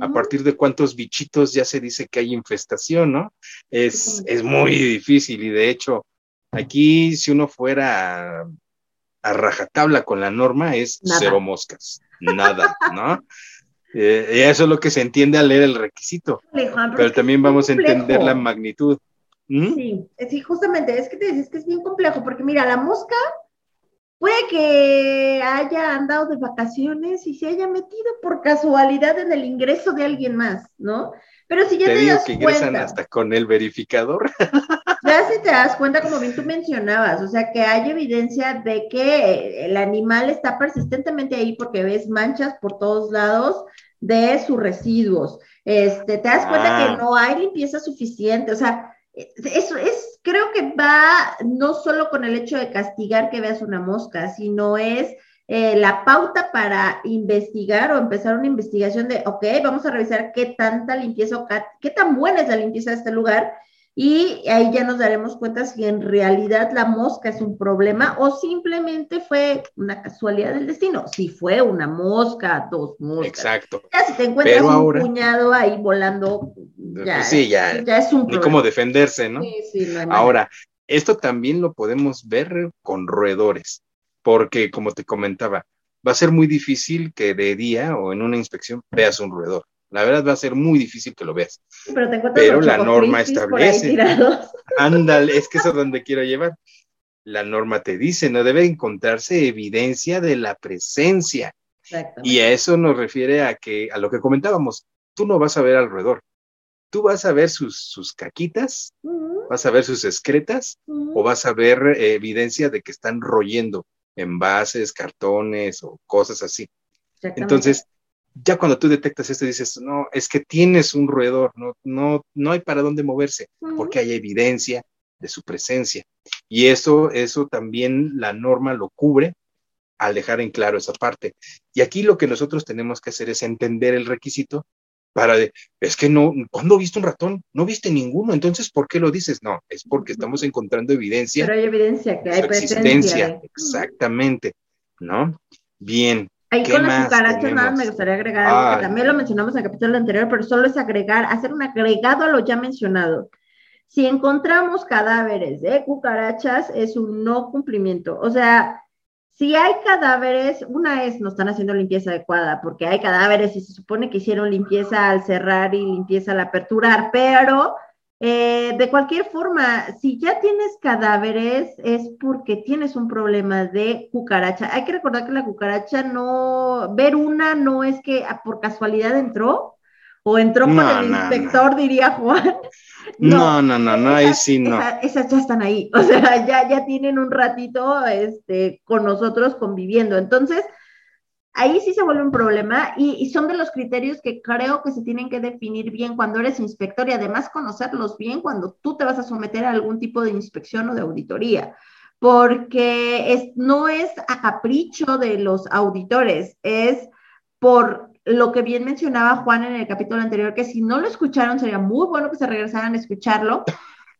a partir de cuántos bichitos ya se dice que hay infestación, ¿no? Es, es muy difícil y de hecho, aquí si uno fuera a, rajatabla con la norma es cero moscas, nada, ¿no? Eh, eso es lo que se entiende al leer el requisito, pero también vamos a entender la magnitud. ¿Mm? Sí, sí, justamente, es que te dices que es bien complejo, porque mira, la mosca Puede que haya andado de vacaciones y se haya metido por casualidad en el ingreso de alguien más, ¿no? Pero si ya te, das que ingresan hasta con el verificador. Ya si te das cuenta, como bien tú mencionabas, o sea, que hay evidencia de que el animal está persistentemente ahí porque ves manchas por todos lados de sus residuos. Este, te das cuenta que ah. no hay limpieza suficiente, o sea, eso es, creo que va no solo con el hecho de castigar que veas una mosca, sino es eh, la pauta para investigar o empezar una investigación de, ok, vamos a revisar qué tanta limpieza o qué tan buena es la limpieza de este lugar y ahí ya nos daremos cuenta si en realidad la mosca es un problema o simplemente fue una casualidad del destino. Si fue una mosca, dos moscas. Exacto. Ya si te encuentras un puñado ahí volando, ya, sí, ya, es un problema. Y cómo defenderse, ¿no? Sí, sí, ahora, esto también lo podemos ver con roedores, porque como te comentaba, va a ser muy difícil que de día o en una inspección veas un roedor. La verdad va a ser muy difícil que lo veas. Pero, te Pero la norma establece. Ándale, es que eso es donde quiero llevar. La norma te dice, no debe encontrarse evidencia de la presencia. Y a eso nos refiere a que, a lo que comentábamos, tú no vas a ver alrededor. Tú vas a ver sus, sus caquitas, vas a ver sus excretas, o vas a ver eh, evidencia de que están royendo envases, cartones o cosas así. Entonces, ya cuando tú detectas esto dices, no, es que tienes un roedor, no, no, no hay para dónde moverse, porque hay evidencia de su presencia. Y eso, eso también la norma lo cubre al dejar en claro esa parte. Y aquí lo que nosotros tenemos que hacer es entender el requisito para de, es que no, ¿cuándo viste un ratón? No viste ninguno, entonces ¿por qué lo dices? No, es porque estamos encontrando evidencia. Pero hay evidencia que hay presencia. Exactamente, ¿no? Bien, Ahí con las cucarachas nada me gustaría agregar, también lo mencionamos en el capítulo anterior, pero solo es agregar, hacer un agregado a lo ya mencionado. Si encontramos cadáveres de cucarachas, es un no cumplimiento. O sea, si hay cadáveres, una es no están haciendo limpieza adecuada, porque hay cadáveres y se supone que hicieron limpieza al cerrar y limpieza al aperturar, pero eh, de cualquier forma, si ya tienes cadáveres es porque tienes un problema de cucaracha. Hay que recordar que la cucaracha no, ver una no es que por casualidad entró o entró con el inspector, diría Juan. No, no, no, no, ahí sí no. esas ya están ahí, o sea, ya, ya tienen un ratito este, con nosotros conviviendo. Entonces, ahí sí se vuelve un problema y, son de los criterios que creo que se tienen que definir bien cuando eres inspector y además conocerlos bien cuando tú te vas a someter a algún tipo de inspección o de auditoría, porque es, no es a capricho de los auditores, es por lo que bien mencionaba Juan en el capítulo anterior, que si no lo escucharon sería muy bueno que se regresaran a escucharlo,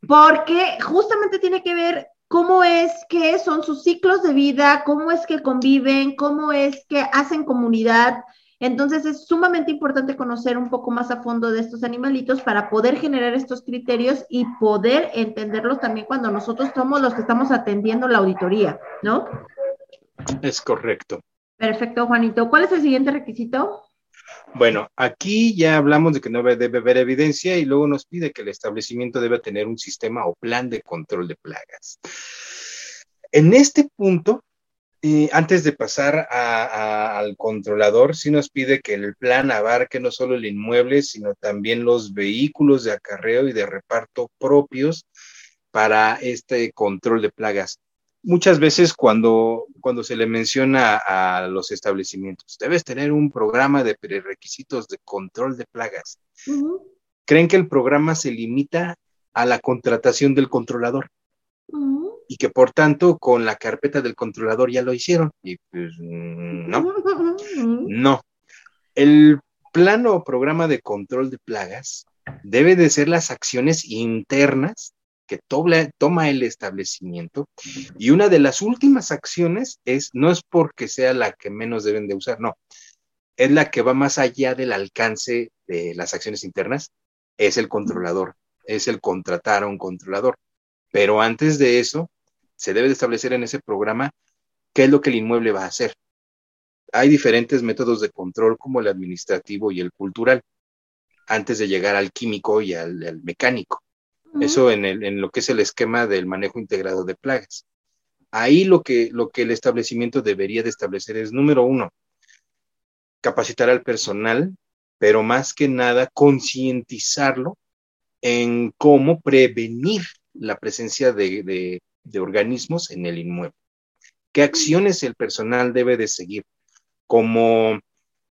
porque justamente tiene que ver cómo es que son sus ciclos de vida, cómo es que conviven, cómo es que hacen comunidad. Entonces es sumamente importante conocer un poco más a fondo de estos animalitos para poder generar estos criterios y poder entenderlos también cuando nosotros somos los que estamos atendiendo la auditoría, ¿no? Es correcto. Perfecto, Juanito. ¿Cuál es el siguiente requisito? Bueno, aquí ya hablamos de que no debe haber evidencia y luego nos pide que el establecimiento debe tener un sistema o plan de control de plagas. En este punto, eh, antes de pasar al controlador, sí nos pide que el plan abarque no solo el inmueble, sino también los vehículos de acarreo y de reparto propios para este control de plagas muchas veces cuando, cuando se le menciona a los establecimientos, debes tener un programa de prerequisitos de control de plagas. Creen que el programa se limita a la contratación del controlador y que por tanto con la carpeta del controlador ya lo hicieron. Y pues no, no. El plano o programa de control de plagas debe de ser las acciones internas que toma el establecimiento y una de las últimas acciones es, no es porque sea la que menos deben de usar, no, es la que va más allá del alcance de las acciones internas, es el controlador, es el contratar a un controlador. Pero antes de eso, se debe de establecer en ese programa qué es lo que el inmueble va a hacer. Hay diferentes métodos de control como el administrativo y el cultural, antes de llegar al químico y al mecánico. Eso en, el, en lo que es el esquema del manejo integrado de plagas. Ahí lo que, lo que el establecimiento debería de establecer es, número uno, capacitar al personal, pero más que nada concientizarlo en cómo prevenir la presencia de, de, organismos en el inmueble. ¿Qué acciones el personal debe de seguir? Como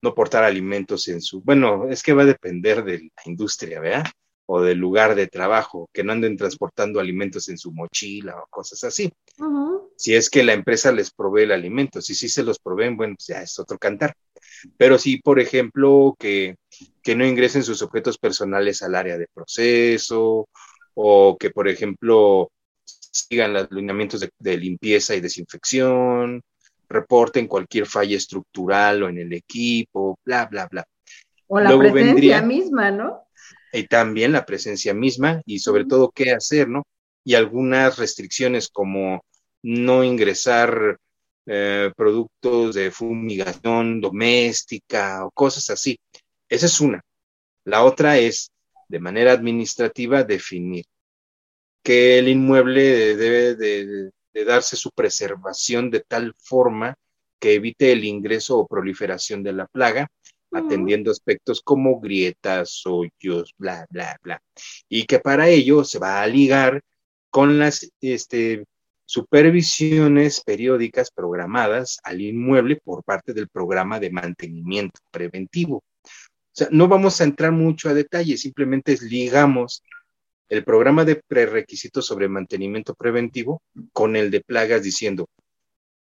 no portar alimentos en su, bueno, es que va a depender de la industria, ¿verdad? O del lugar de trabajo, que no anden transportando alimentos en su mochila o cosas así. Si es que la empresa les provee el alimento, si sí se los proveen, bueno, pues ya es otro cantar. Pero si, por ejemplo, que, que no ingresen sus objetos personales al área de proceso o que, por ejemplo, sigan los lineamientos de, limpieza y desinfección, reporten cualquier falla estructural o en el equipo, bla, bla, bla. O la presencia misma, ¿no? Y también la presencia misma y sobre todo qué hacer, ¿no? Y algunas restricciones como no ingresar eh, productos de fumigación doméstica o cosas así. Esa es una. La otra es, de manera administrativa, definir que el inmueble debe de, darse su preservación de tal forma que evite el ingreso o proliferación de la plaga, atendiendo aspectos como grietas, hoyos, bla, bla, bla. Y que para ello se va a ligar con las este, supervisiones periódicas programadas al inmueble por parte del programa de mantenimiento preventivo. O sea, no vamos a entrar mucho a detalle, simplemente ligamos el programa de prerequisitos sobre mantenimiento preventivo con el de plagas diciendo,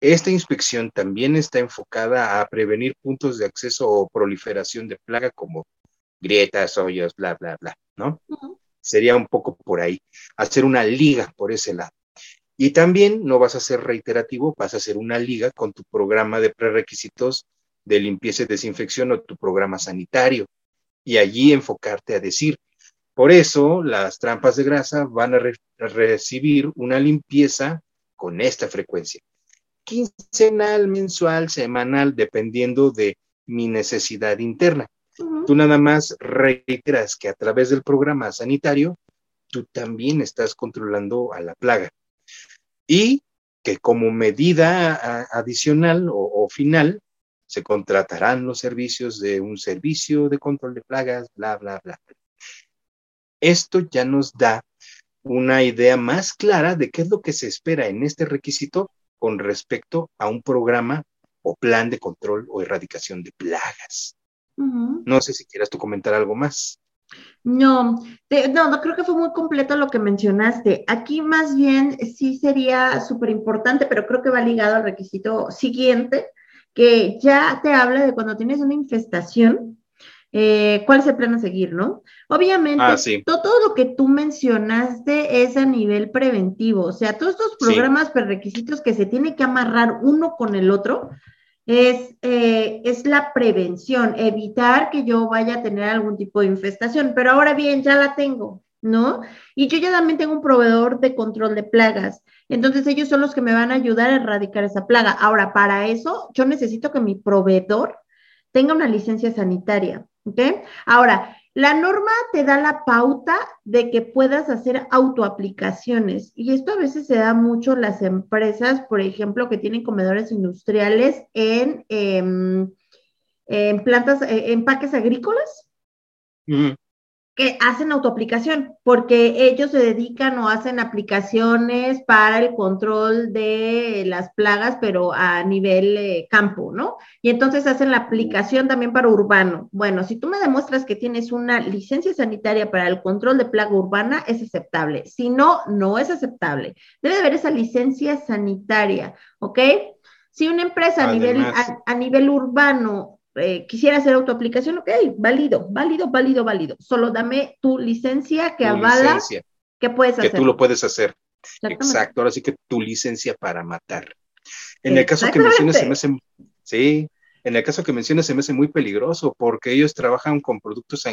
esta inspección también está enfocada a prevenir puntos de acceso o proliferación de plaga como grietas, hoyos, bla, bla, bla, ¿no? Sería un poco por ahí, hacer una liga por ese lado. Y también no vas a ser reiterativo, vas a hacer una liga con tu programa de prerequisitos de limpieza y desinfección o tu programa sanitario. Y allí enfocarte a decir, por eso, las trampas de grasa van a, recibir una limpieza con esta frecuencia. Quincenal, mensual, semanal, dependiendo de mi necesidad interna. Tú nada más reiteras que a través del programa sanitario, tú también estás controlando a la plaga. Y que como medida adicional o, o final, se contratarán los servicios de un servicio de control de plagas, bla, bla, bla. Esto ya nos da una idea más clara de qué es lo que se espera en este requisito con respecto a un programa o plan de control o erradicación de plagas. No sé si quieras tú comentar algo más. No, no, no creo que fue muy completo lo que mencionaste. Aquí más bien sí sería súper importante, pero creo que va ligado al requisito siguiente, que ya te habla de cuando tienes una infestación, eh, cuál es el plan a seguir, ¿no? Obviamente, ah, todo, lo que tú mencionaste es a nivel preventivo, o sea, todos estos programas prerequisitos que se tiene que amarrar uno con el otro, es, eh, es la prevención, evitar que yo vaya a tener algún tipo de infestación, pero ahora bien, ya la tengo, ¿no? Y yo ya también tengo un proveedor de control de plagas. Entonces ellos son los que me van a ayudar a erradicar esa plaga. Ahora, para eso, yo necesito que mi proveedor tenga una licencia sanitaria. ¿Ok? Ahora, la norma te da la pauta de que puedas hacer autoaplicaciones y esto a veces se da mucho las empresas, por ejemplo, que tienen comedores industriales en, em, en plantas, eh, en parques agrícolas que hacen autoaplicación, porque ellos se dedican o hacen aplicaciones para el control de las plagas, pero a nivel eh, campo, ¿no? Y entonces hacen la aplicación también para urbano. Bueno, si tú me demuestras que tienes una licencia sanitaria para el control de plaga urbana, es aceptable. Si no, no es aceptable. Debe haber esa licencia sanitaria, ¿ok? Si una empresa a nivel, a nivel urbano eh, quisiera hacer autoaplicación, ok, válido, válido, válido, válido. Solo dame tu licencia que avala que puedes hacer. Que tú lo puedes hacer. Exacto, ahora sí que tu licencia para matar. En el caso que mencionas se me hace, sí, en el caso que mencionas se me hace muy peligroso porque ellos trabajan con productos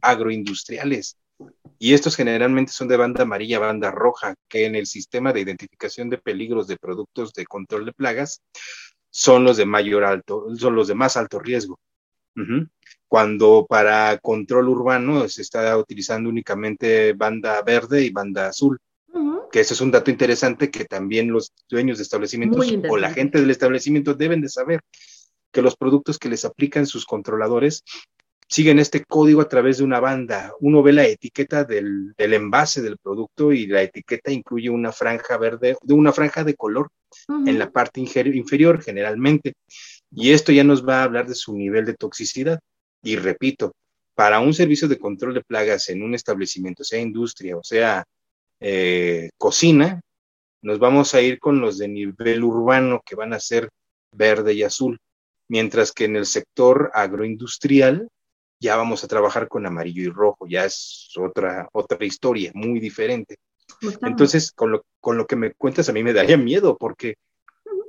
agroindustriales y estos generalmente son de banda amarilla, banda roja, que en el sistema de identificación de peligros de productos de control de plagas son los de mayor alto, son los de más alto riesgo. Cuando para control urbano se está utilizando únicamente banda verde y banda azul, que ese es un dato interesante que también los dueños de establecimientos o la gente del establecimiento deben de saber que los productos que les aplican sus controladores siguen este código a través de una banda. Uno ve la etiqueta del, envase del producto y la etiqueta incluye una franja verde, de una franja de color en la parte inferior generalmente. Y esto ya nos va a hablar de su nivel de toxicidad. Y repito, para un servicio de control de plagas en un establecimiento, sea industria o sea eh, cocina, nos vamos a ir con los de nivel urbano que van a ser verde y azul, mientras que en el sector agroindustrial ya vamos a trabajar con amarillo y rojo, ya es otra, otra historia muy diferente. Entonces, con lo, con lo que me cuentas, a mí me daría miedo, porque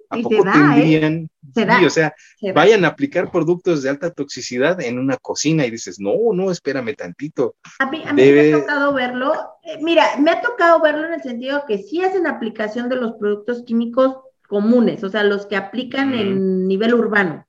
¿a poco ¿eh? tendrían? Sí, o sea, vayan a aplicar productos de alta toxicidad en una cocina y dices, no, no, espérame tantito. A mí, me ha tocado verlo. Eh, mira, me ha tocado verlo en el sentido que sí hacen aplicación de los productos químicos comunes, o sea, los que aplican en nivel urbano.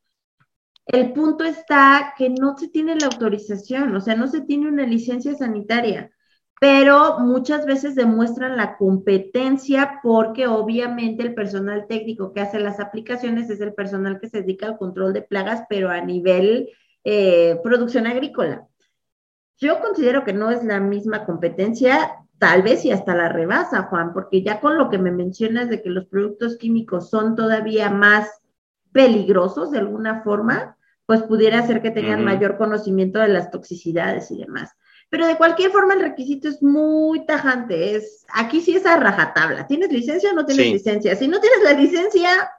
El punto está que no se tiene la autorización, o sea, no se tiene una licencia sanitaria pero muchas veces demuestran la competencia porque obviamente el personal técnico que hace las aplicaciones es el personal que se dedica al control de plagas, pero a nivel eh, producción agrícola. Yo considero que no es la misma competencia, tal vez y hasta la rebasa, Juan, porque ya con lo que me mencionas de que los productos químicos son todavía más peligrosos de alguna forma, pues pudiera ser que tengan mayor conocimiento de las toxicidades y demás. Pero de cualquier forma el requisito es muy tajante. Es, aquí sí es a rajatabla. ¿Tienes licencia o no tienes licencia? Si no tienes la licencia...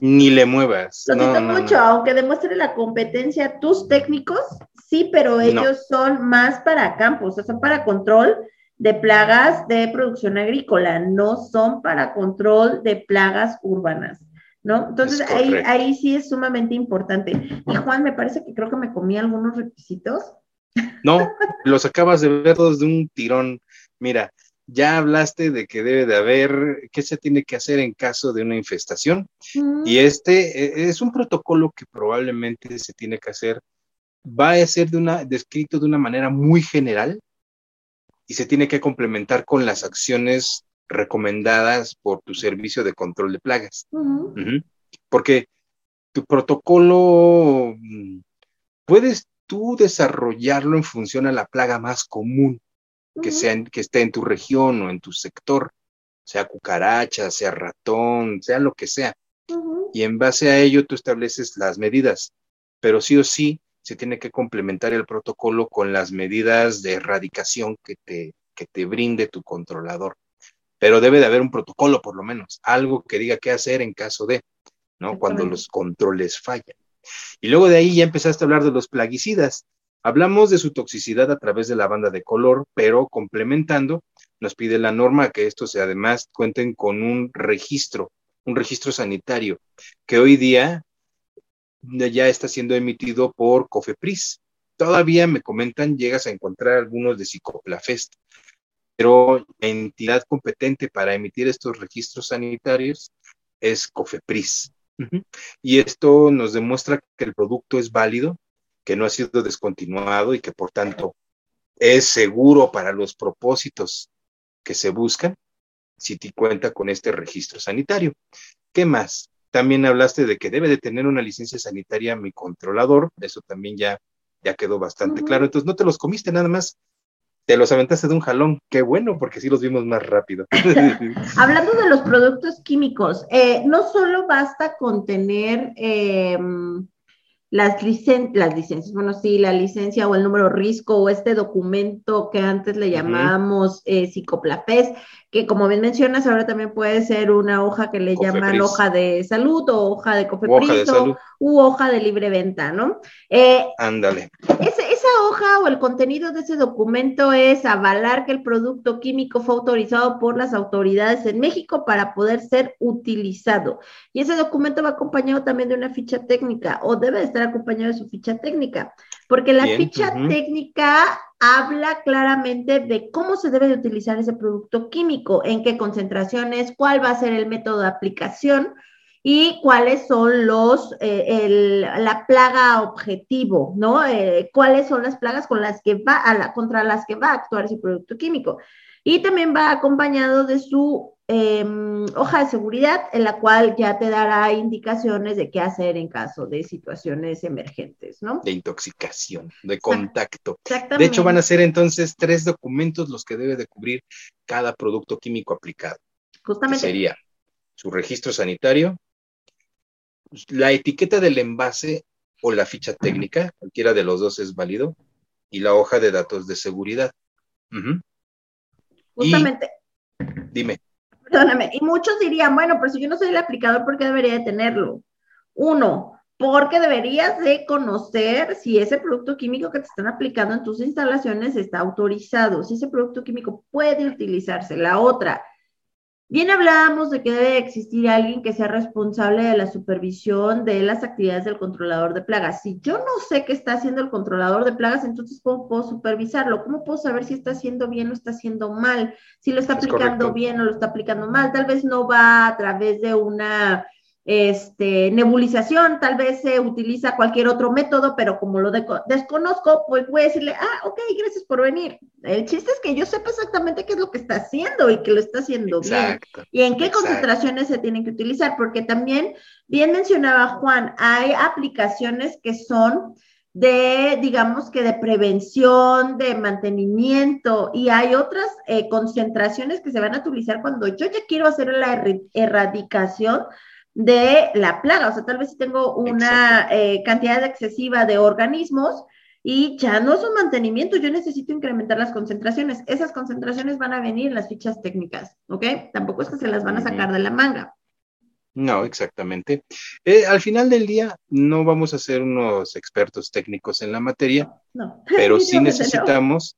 Ni le muevas. Lo siento mucho, aunque demuestre la competencia tus técnicos, sí, pero ellos son más para campos, o sea, son para control de plagas de producción agrícola, no son para control de plagas urbanas. ¿No? Entonces ahí, ahí sí es sumamente importante. Y Juan, me parece que creo que me comí algunos requisitos no, los acabas de ver todos de un tirón. Mira, ya hablaste de que debe de haber, qué se tiene que hacer en caso de una infestación. Y este e, es un protocolo que probablemente se tiene que hacer, va a ser de una, descrito de una manera muy general y se tiene que complementar con las acciones recomendadas por tu servicio de control de plagas. Porque tu protocolo mm, puedes tú desarrollarlo en función a la plaga más común que, sea, que esté en tu región o en tu sector, sea cucaracha, sea ratón, sea lo que sea. Y en base a ello tú estableces las medidas, pero sí o sí se tiene que complementar el protocolo con las medidas de erradicación que te, que te brinde tu controlador. Pero debe de haber un protocolo, por lo menos, algo que diga qué hacer en caso de, ¿no? Cuando los controles fallan. Y luego de ahí ya empezaste a hablar de los plaguicidas. Hablamos de su toxicidad a través de la banda de color, pero complementando, nos pide la norma que estos además cuenten con un registro, un registro sanitario, que hoy día ya está siendo emitido por COFEPRIS. Todavía me comentan, llegas a encontrar algunos de Psicoplafest, pero la entidad competente para emitir estos registros sanitarios es COFEPRIS. Y esto nos demuestra que el producto es válido, que no ha sido descontinuado y que por tanto es seguro para los propósitos que se buscan si te cuenta con este registro sanitario. ¿Qué más? También hablaste de que debe de tener una licencia sanitaria mi controlador, eso también ya, ya quedó bastante claro. Entonces no te los comiste nada más, te los aventaste de un jalón. Qué bueno, porque sí los vimos más rápido. Hablando de los productos químicos, eh, no solo basta con tener em, las, las licencias, bueno, sí, la licencia o el número RISCO o este documento que antes le llamábamos eh, que como bien mencionas, ahora también puede ser una hoja que le llaman hoja de salud o hoja de Cofepris u hoja de libre venta, ¿no? Eh, Ándale. esa hoja o el contenido de ese documento es avalar que el producto químico fue autorizado por las autoridades en México para poder ser utilizado. Y ese documento va acompañado también de una ficha técnica o debe estar acompañado de su ficha técnica, porque la ficha técnica habla claramente de cómo se debe de utilizar ese producto químico, en qué concentraciones, cuál va a ser el método de aplicación y cuáles son los, eh, la plaga objetivo, ¿no? Eh, cuáles son las plagas con las que va a la, contra las que va a actuar ese producto químico. Y también va acompañado de su em, hoja de seguridad, en la cual ya te dará indicaciones de qué hacer en caso de situaciones emergentes, ¿no? De intoxicación, de contacto. De hecho, van a ser entonces tres documentos los que debe de cubrir cada producto químico aplicado. Justamente. sería su registro sanitario, la etiqueta del envase o la ficha técnica, cualquiera de los dos es válido, y la hoja de datos de seguridad. Justamente. dime. Perdóname, y muchos dirían, bueno, pero si yo no soy el aplicador, ¿por qué debería de tenerlo? Uno, porque deberías de conocer si ese producto químico que te están aplicando en tus instalaciones está autorizado, si ese producto químico puede utilizarse. La otra, Bien hablábamos de que debe existir alguien que sea responsable de la supervisión de las actividades del controlador de plagas. Si yo no sé qué está haciendo el controlador de plagas, entonces ¿cómo puedo supervisarlo? ¿Cómo puedo saber si está haciendo bien o está haciendo mal? Si lo está aplicando bien o lo está aplicando mal. Tal vez no va a través de una este, nebulización, tal vez se utiliza cualquier otro método, pero como lo desconozco, pues voy a decirle, ah, ok, gracias por venir. El chiste es que yo sepa exactamente qué es lo que está haciendo y que lo está haciendo bien. Y en qué concentraciones se tienen que utilizar, porque también, bien mencionaba Juan, hay aplicaciones que son de, digamos que de prevención, de mantenimiento, y hay otras eh, concentraciones que se van a utilizar cuando yo ya quiero hacer la erradicación de la plaga. O sea, tal vez si tengo una eh, cantidad excesiva de organismos y ya no es un mantenimiento, yo necesito incrementar las concentraciones. Esas concentraciones van a venir en las fichas técnicas, ¿ok? Tampoco es que se las van a sacar de la manga. No, exactamente. Eh, al final del día no vamos a ser unos expertos técnicos en la materia, no. pero sí necesitamos,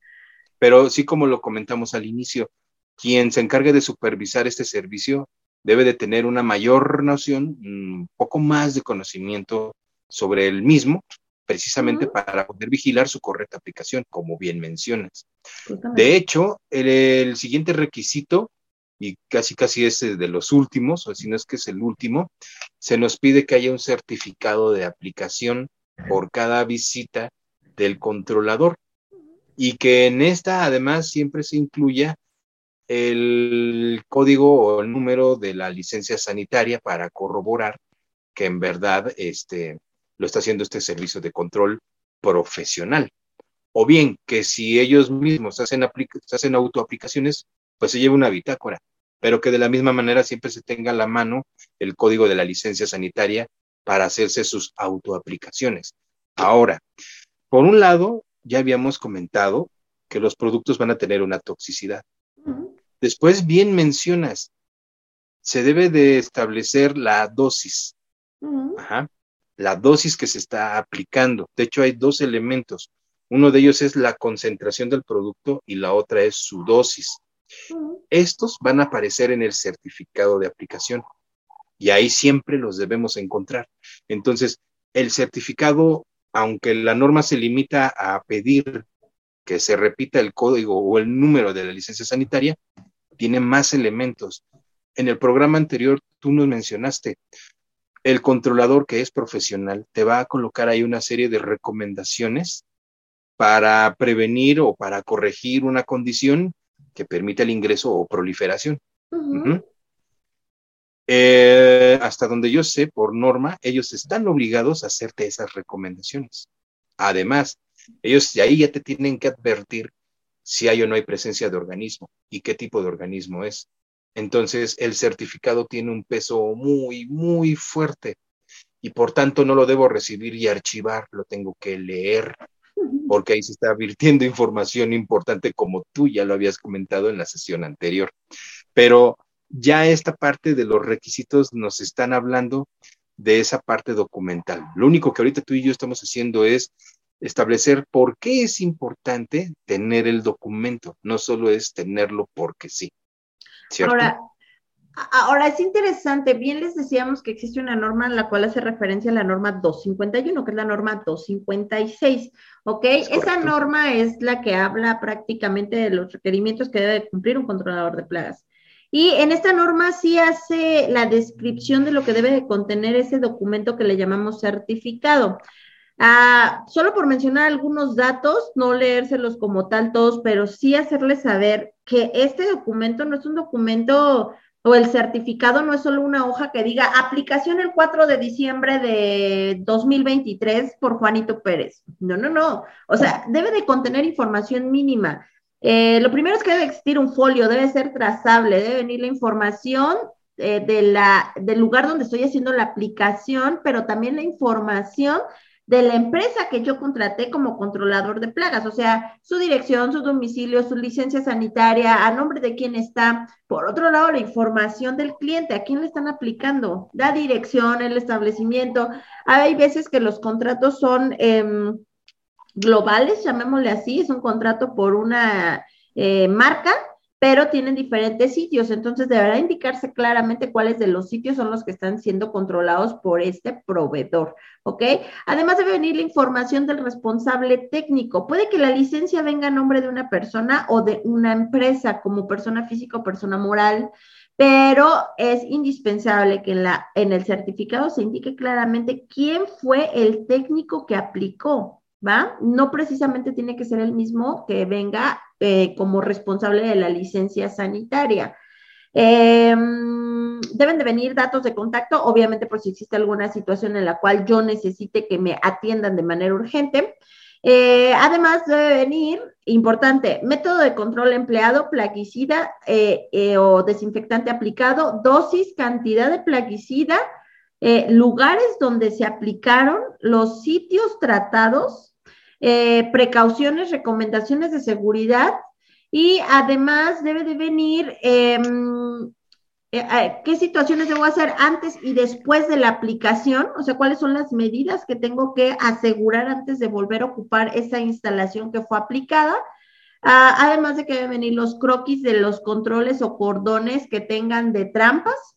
pero sí como lo comentamos al inicio, quien se encargue de supervisar este servicio debe de tener una mayor noción, un poco más de conocimiento sobre el mismo, precisamente para poder vigilar su correcta aplicación, como bien mencionas. De hecho, el, siguiente requisito, y casi casi es de los últimos, o si no es que es el último, se nos pide que haya un certificado de aplicación por cada visita del controlador y que en esta además siempre se incluya el código o el número de la licencia sanitaria para corroborar que en verdad este, lo está haciendo este servicio de control profesional. O bien que si ellos mismos hacen, hacen autoaplicaciones, pues se lleve una bitácora, pero que de la misma manera siempre se tenga a la mano el código de la licencia sanitaria para hacerse sus autoaplicaciones. Ahora, por un lado, ya habíamos comentado que los productos van a tener una toxicidad. Después, bien mencionas, se debe de establecer la dosis. la dosis que se está aplicando. De hecho, hay dos elementos. Uno de ellos es la concentración del producto y la otra es su dosis. Estos van a aparecer en el certificado de aplicación y ahí siempre los debemos encontrar. Entonces, el certificado, aunque la norma se limita a pedir que se repita el código o el número de la licencia sanitaria, tiene más elementos. En el programa anterior tú nos mencionaste, el controlador que es profesional te va a colocar ahí una serie de recomendaciones para prevenir o para corregir una condición que permita el ingreso o proliferación. Eh, hasta donde yo sé, por norma, ellos están obligados a hacerte esas recomendaciones. Además, ellos de ahí ya te tienen que advertir si hay o no hay presencia de organismo y qué tipo de organismo es. Entonces, el certificado tiene un peso muy, muy fuerte y por tanto no lo debo recibir y archivar, lo tengo que leer, porque ahí se está virtiendo información importante como tú ya lo habías comentado en la sesión anterior. Pero ya esta parte de los requisitos nos están hablando de esa parte documental. Lo único que ahorita tú y yo estamos haciendo es establecer por qué es importante tener el documento, no solo es tenerlo porque sí. Ahora, ahora es interesante, bien les decíamos que existe una norma en la cual hace referencia a la norma 251, que es la norma 256, ¿ok? Esa norma es la que habla prácticamente de los requerimientos que debe cumplir un controlador de plagas. Y en esta norma sí hace la descripción de lo que debe de contener ese documento que le llamamos certificado. Ah, solo por mencionar algunos datos, no leérselos como tal todos, pero sí hacerles saber que este documento no es un documento o el certificado no es solo una hoja que diga aplicación el 4 de diciembre de 2023 por Juanito Pérez. No, no, no. O sea, debe de contener información mínima. Eh, lo primero es que debe existir un folio, debe ser trazable, debe venir la información eh, de la, del lugar donde estoy haciendo la aplicación, pero también la información de la empresa que yo contraté como controlador de plagas, o sea, su dirección, su domicilio, su licencia sanitaria, a nombre de quién está. Por otro lado, la información del cliente, a quién le están aplicando, la dirección, el establecimiento. Hay veces que los contratos son em, globales, llamémosle así, es un contrato por una eh, marca pero tienen diferentes sitios, entonces deberá indicarse claramente cuáles de los sitios son los que están siendo controlados por este proveedor, ¿ok? Además debe venir la información del responsable técnico. Puede que la licencia venga a nombre de una persona o de una empresa como persona física o persona moral, pero es indispensable que en, la, en el certificado se indique claramente quién fue el técnico que aplicó, ¿va? No precisamente tiene que ser el mismo que venga eh, como responsable de la licencia sanitaria. Em, deben de venir datos de contacto, obviamente por si existe alguna situación en la cual yo necesite que me atiendan de manera urgente. Eh, además debe venir, importante, método de control empleado, plaguicida eh, o desinfectante aplicado, dosis, cantidad de plaguicida, lugares donde se aplicaron, los sitios tratados, eh, precauciones, recomendaciones de seguridad y además debe de venir em, eh, eh, qué situaciones debo hacer antes y después de la aplicación, o sea, cuáles son las medidas que tengo que asegurar antes de volver a ocupar esa instalación que fue aplicada. Ah, además de que deben venir los croquis de los controles o cordones que tengan de trampas.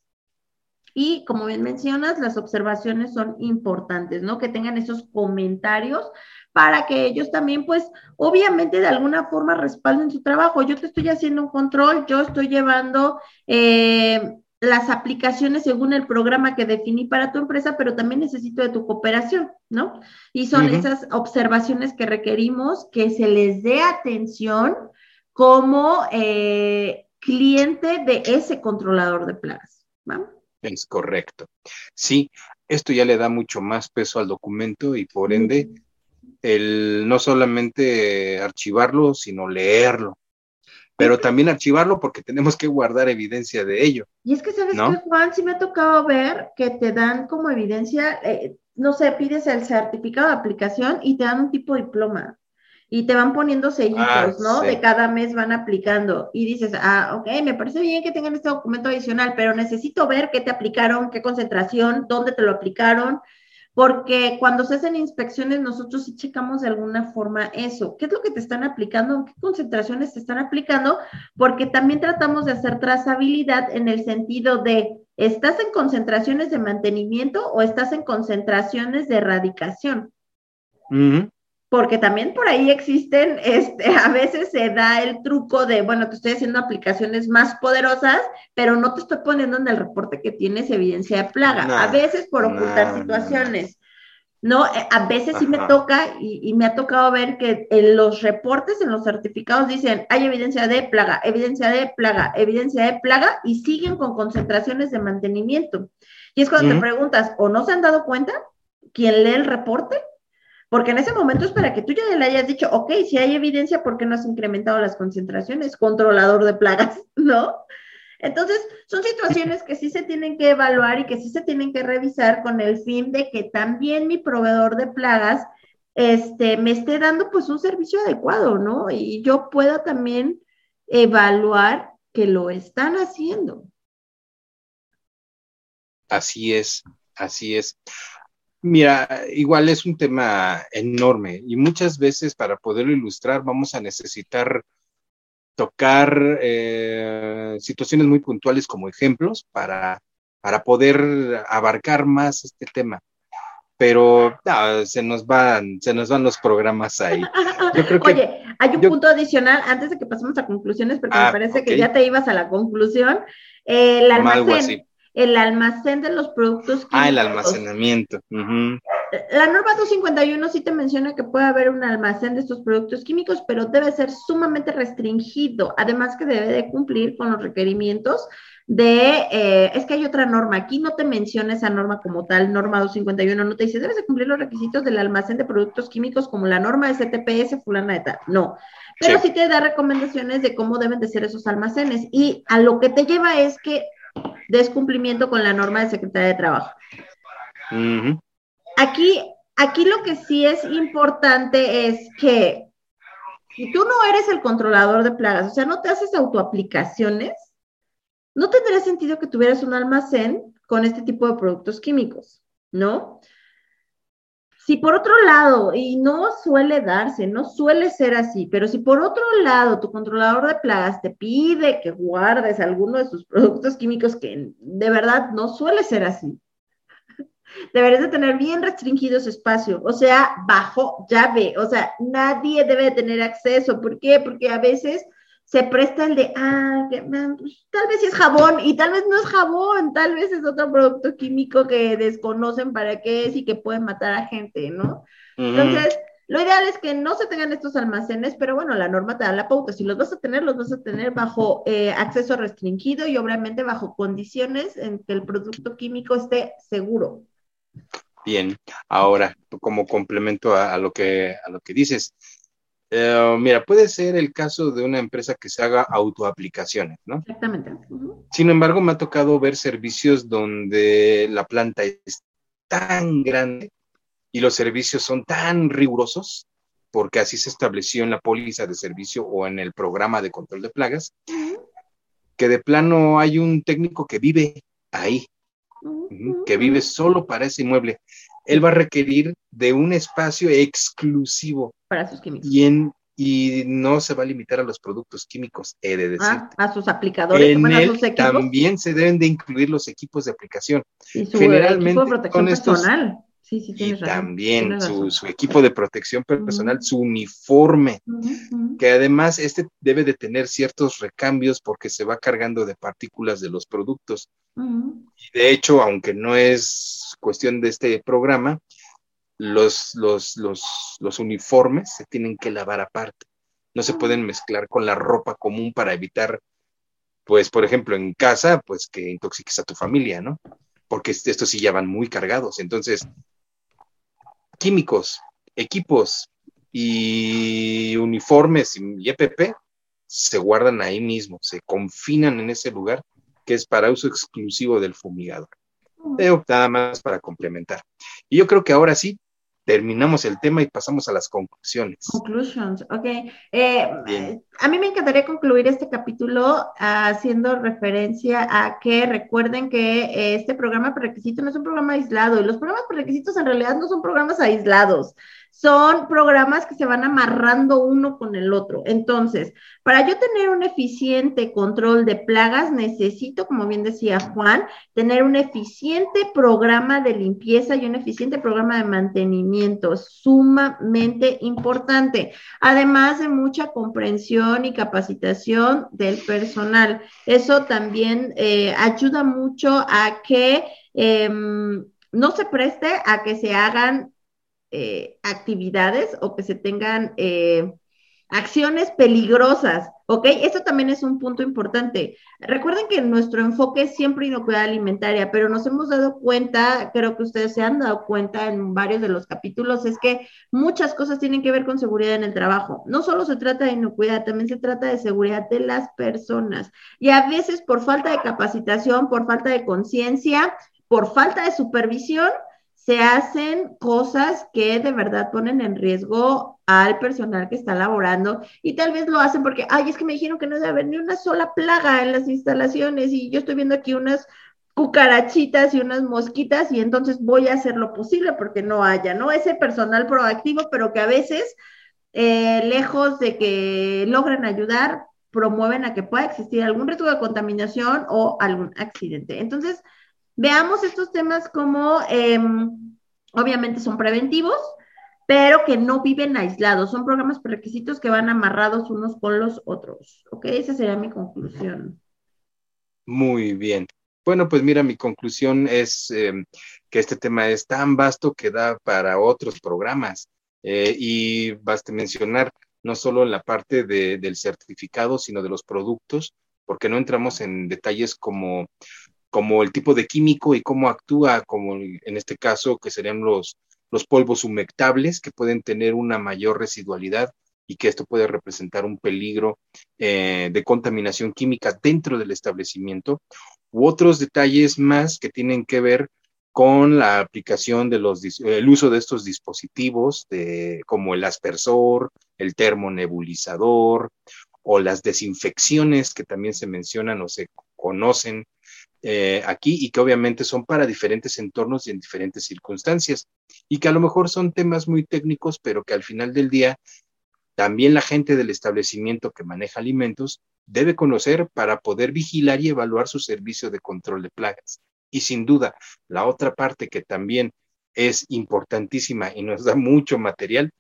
Y como bien mencionas, las observaciones son importantes, ¿no? Que tengan esos comentarios para que ellos también, pues, obviamente de alguna forma respalden su trabajo. Yo te estoy haciendo un control, yo estoy llevando eh, las aplicaciones según el programa que definí para tu empresa, pero también necesito de tu cooperación, ¿no? Y son esas observaciones que requerimos que se les dé atención como eh, cliente de ese controlador de plagas. Es correcto. Sí, esto ya le da mucho más peso al documento y por ende el no solamente archivarlo, sino leerlo. Pero también archivarlo porque tenemos que guardar evidencia de ello. Y es que, ¿sabes qué, Juan? Sí me ha tocado ver que te dan como evidencia, eh, no sé, pides el certificado de aplicación y te dan un tipo de diploma. Y te van poniendo sellitos, ah, ¿no? De cada mes van aplicando. Y dices, ah, ok, me parece bien que tengan este documento adicional, pero necesito ver qué te aplicaron, qué concentración, dónde te lo aplicaron porque cuando se hacen inspecciones nosotros sí checamos de alguna forma eso, qué es lo que te están aplicando, qué concentraciones te están aplicando, porque también tratamos de hacer trazabilidad en el sentido de, ¿estás en concentraciones de mantenimiento o estás en concentraciones de erradicación? Porque también por ahí existen, este, a veces se da el truco de, bueno, te estoy haciendo aplicaciones más poderosas, pero no te estoy poniendo en el reporte que tienes evidencia de plaga. a veces por ocultar situaciones. No, eh, a veces sí me toca y, me ha tocado ver que en los reportes, en los certificados dicen, hay evidencia de plaga, evidencia de plaga, evidencia de plaga y siguen con concentraciones de mantenimiento. Y es cuando te preguntas, ¿o no se han dado cuenta? ¿Quién lee el reporte? Porque en ese momento es para que tú ya le hayas dicho, ok, si hay evidencia, ¿por qué no has incrementado las concentraciones? Controlador de plagas, ¿no? Entonces, son situaciones que sí se tienen que evaluar y que sí se tienen que revisar con el fin de que también mi proveedor de plagas este, me esté dando pues un servicio adecuado, ¿no? Y yo pueda también evaluar que lo están haciendo. Así es, así es. Mira, igual es un tema enorme y muchas veces para poderlo ilustrar vamos a necesitar tocar eh, situaciones muy puntuales como ejemplos para, para poder abarcar más este tema. Pero se nos van, se nos van los programas ahí. Oye, hay un punto adicional antes de que pasemos a conclusiones, porque me ah, parece que ya te ibas a la conclusión. el almacén el almacén de los productos químicos. Ah, el almacenamiento. La norma 251 sí te menciona que puede haber un almacén de estos productos químicos, pero debe ser sumamente restringido. Además que debe de cumplir con los requerimientos de, eh, es que hay otra norma, aquí no te menciona esa norma como tal, norma 251, no te dice, debes de cumplir los requisitos del almacén de productos químicos como la norma de CTPS fulana de tal, no, pero sí. sí te da recomendaciones de cómo deben de ser esos almacenes y a lo que te lleva es que descumplimiento con la norma de Secretaría de Trabajo. Aquí aquí lo que sí es importante es que si tú no eres el controlador de plagas, o sea, no te haces autoaplicaciones, no tendría sentido que tuvieras un almacén con este tipo de productos químicos, ¿no? Si por otro lado, y no suele darse, no suele ser así, pero si por otro lado tu controlador de plagas te pide que guardes alguno de sus productos químicos, que de verdad no suele ser así, deberías de tener bien restringido ese espacio, o sea, bajo llave, o sea, nadie debe tener acceso. ¿Por qué? Porque a veces se presta el de, ah, pues, tal vez es jabón y tal vez no es jabón, tal vez es otro producto químico que desconocen para qué es y que puede matar a gente, ¿no? Entonces, lo ideal es que no se tengan estos almacenes, pero bueno, la norma te da la pauta. Si los vas a tener, los vas a tener bajo eh, acceso restringido y obviamente bajo condiciones en que el producto químico esté seguro. Bien, ahora, como complemento a, lo, que, a lo que dices, eh, mira, puede ser el caso de una empresa que se haga autoaplicaciones, ¿no? Exactamente. Sin embargo, me ha tocado ver servicios donde la planta es tan grande y los servicios son tan rigurosos, porque así se estableció en la póliza de servicio o en el programa de control de plagas, que de plano hay un técnico que vive ahí, que vive solo para ese inmueble. Él va a requerir de un espacio exclusivo. Para sus químicos. Y, y no se va a limitar a los productos químicos, he de decir. Ah, a sus aplicadores. En él también se deben de incluir los equipos de aplicación. Generalmente con estos, Sí, sí, y también su, equipo de protección personal, su uniforme, que además este debe de tener ciertos recambios porque se va cargando de partículas de los productos. Y de hecho, aunque no es cuestión de este programa, los, los, los, uniformes se tienen que lavar aparte. No se pueden mezclar con la ropa común para evitar, pues, por ejemplo, en casa, pues que intoxiques a tu familia, ¿no? Porque estos sí ya van muy cargados. Entonces, químicos, equipos y uniformes y EPP se guardan ahí mismo, se confinan en ese lugar que es para uso exclusivo del fumigador. Pero nada más para complementar. Y yo creo que ahora sí terminamos el tema y pasamos a las conclusiones. Conclusions, ok. Eh, a mí me encantaría concluir este capítulo haciendo referencia a que recuerden que este programa por requisito no es un programa aislado y los programas por requisitos en realidad no son programas aislados son programas que se van amarrando uno con el otro. Entonces, para yo tener un eficiente control de plagas, necesito, como bien decía Juan, tener un eficiente programa de limpieza y un eficiente programa de mantenimiento, sumamente importante, además de mucha comprensión y capacitación del personal. Eso también eh, ayuda mucho a que... Em, no se preste a que se hagan eh, actividades o que se tengan eh, acciones peligrosas, ¿ok? Eso también es un punto importante. Recuerden que nuestro enfoque es siempre inocuidad alimentaria, pero nos hemos dado cuenta, creo que ustedes se han dado cuenta en varios de los capítulos, es que muchas cosas tienen que ver con seguridad en el trabajo. No solo se trata de inocuidad, también se trata de seguridad de las personas. Y a veces por falta de capacitación, por falta de conciencia, por falta de supervisión, se hacen cosas que de verdad ponen en riesgo al personal que está laborando y tal vez lo hacen porque, ay, es que me dijeron que no debe haber ni una sola plaga en las instalaciones y yo estoy viendo aquí unas cucarachitas y unas mosquitas y entonces voy a hacer lo posible porque no haya, ¿no? Ese personal proactivo, pero que a veces, eh, lejos de que logren ayudar, promueven a que pueda existir algún riesgo de contaminación o algún accidente. Entonces, Veamos estos temas como, em, obviamente son preventivos, pero que no viven aislados. Son programas requisitos que van amarrados unos con los otros. ¿Ok? Esa sería mi conclusión. Muy bien. Bueno, pues mira, mi conclusión es em, que este tema es tan vasto que da para otros programas. Eh, y basta mencionar no solo la parte del certificado, sino de los productos, porque no entramos en detalles como como el tipo de químico y cómo actúa, como en este caso que serían los, los polvos humectables que pueden tener una mayor residualidad y que esto puede representar un peligro eh, de contaminación química dentro del establecimiento, u otros detalles más que tienen que ver con la aplicación de los, el uso de estos dispositivos de, como el aspersor, el termonebulizador o las desinfecciones que también se mencionan o se conocen eh, aquí y que obviamente son para diferentes entornos y en diferentes circunstancias y que a lo mejor son temas muy técnicos, pero que al final del día también la gente del establecimiento que maneja alimentos debe conocer para poder vigilar y evaluar su servicio de control de plagas. Y sin duda, la otra parte que también es importantísima y nos da mucho material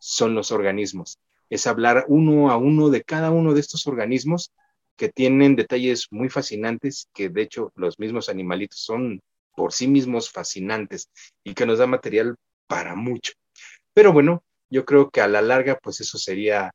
son los organismos. Es hablar uno a uno de cada uno de estos organismos que tienen detalles muy fascinantes, que de hecho los mismos animalitos son por sí mismos fascinantes y que nos da material para mucho. Pero bueno, yo creo que a la larga, pues eso sería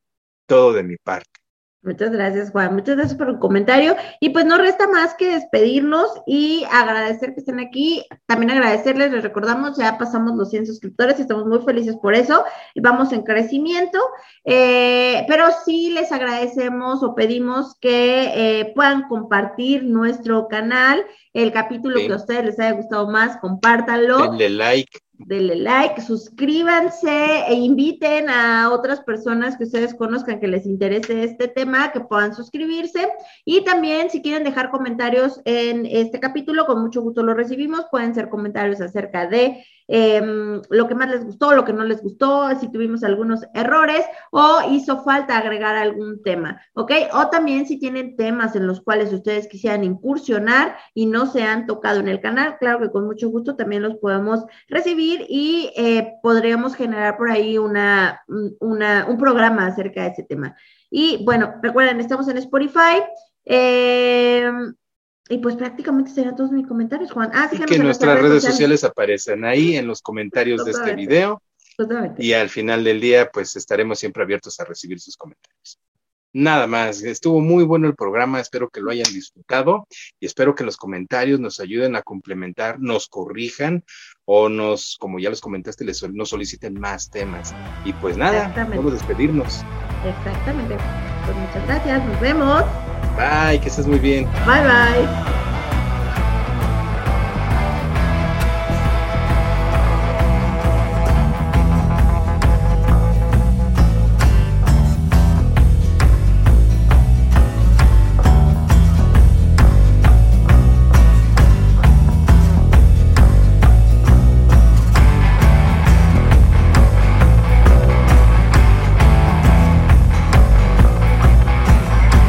todo de mi parte. Muchas gracias, Juan. Muchas gracias por el comentario. Y pues no resta más que despedirnos y agradecer que estén aquí. También agradecerles, les recordamos, ya pasamos los 100 suscriptores y estamos muy felices por eso. Y vamos en crecimiento. Eh, pero sí les agradecemos o pedimos que eh, puedan compartir nuestro canal. El capítulo que a ustedes les haya gustado más, compártanlo. Denle like denle like, suscríbanse e inviten a otras personas que ustedes conozcan que les interese este tema, que puedan suscribirse. Y también si quieren dejar comentarios en este capítulo, con mucho gusto lo recibimos. Pueden ser comentarios acerca de Em, lo que más les gustó, lo que no les gustó, si tuvimos algunos errores o hizo falta agregar algún tema, ¿ok? O también si tienen temas en los cuales ustedes quisieran incursionar y no se han tocado en el canal, claro que con mucho gusto también los podemos recibir y eh, podríamos generar por ahí una, un programa acerca de ese tema. Y bueno, recuerden, estamos en Spotify. Eh, y pues prácticamente serían todos mis comentarios, Juan. Ah, sí, que nuestras redes sociales. aparecen ahí en los comentarios de este video. Totalmente. Y al final del día, pues estaremos siempre abiertos a recibir sus comentarios. Nada más, estuvo muy bueno el programa, espero que lo hayan disfrutado y espero que los comentarios nos ayuden a complementar, nos corrijan o nos, como ya los comentaste, les, nos soliciten más temas. Y pues nada, vamos a despedirnos. Exactamente. Pues muchas gracias, nos vemos. Bye, que estés muy bien. Bye bye.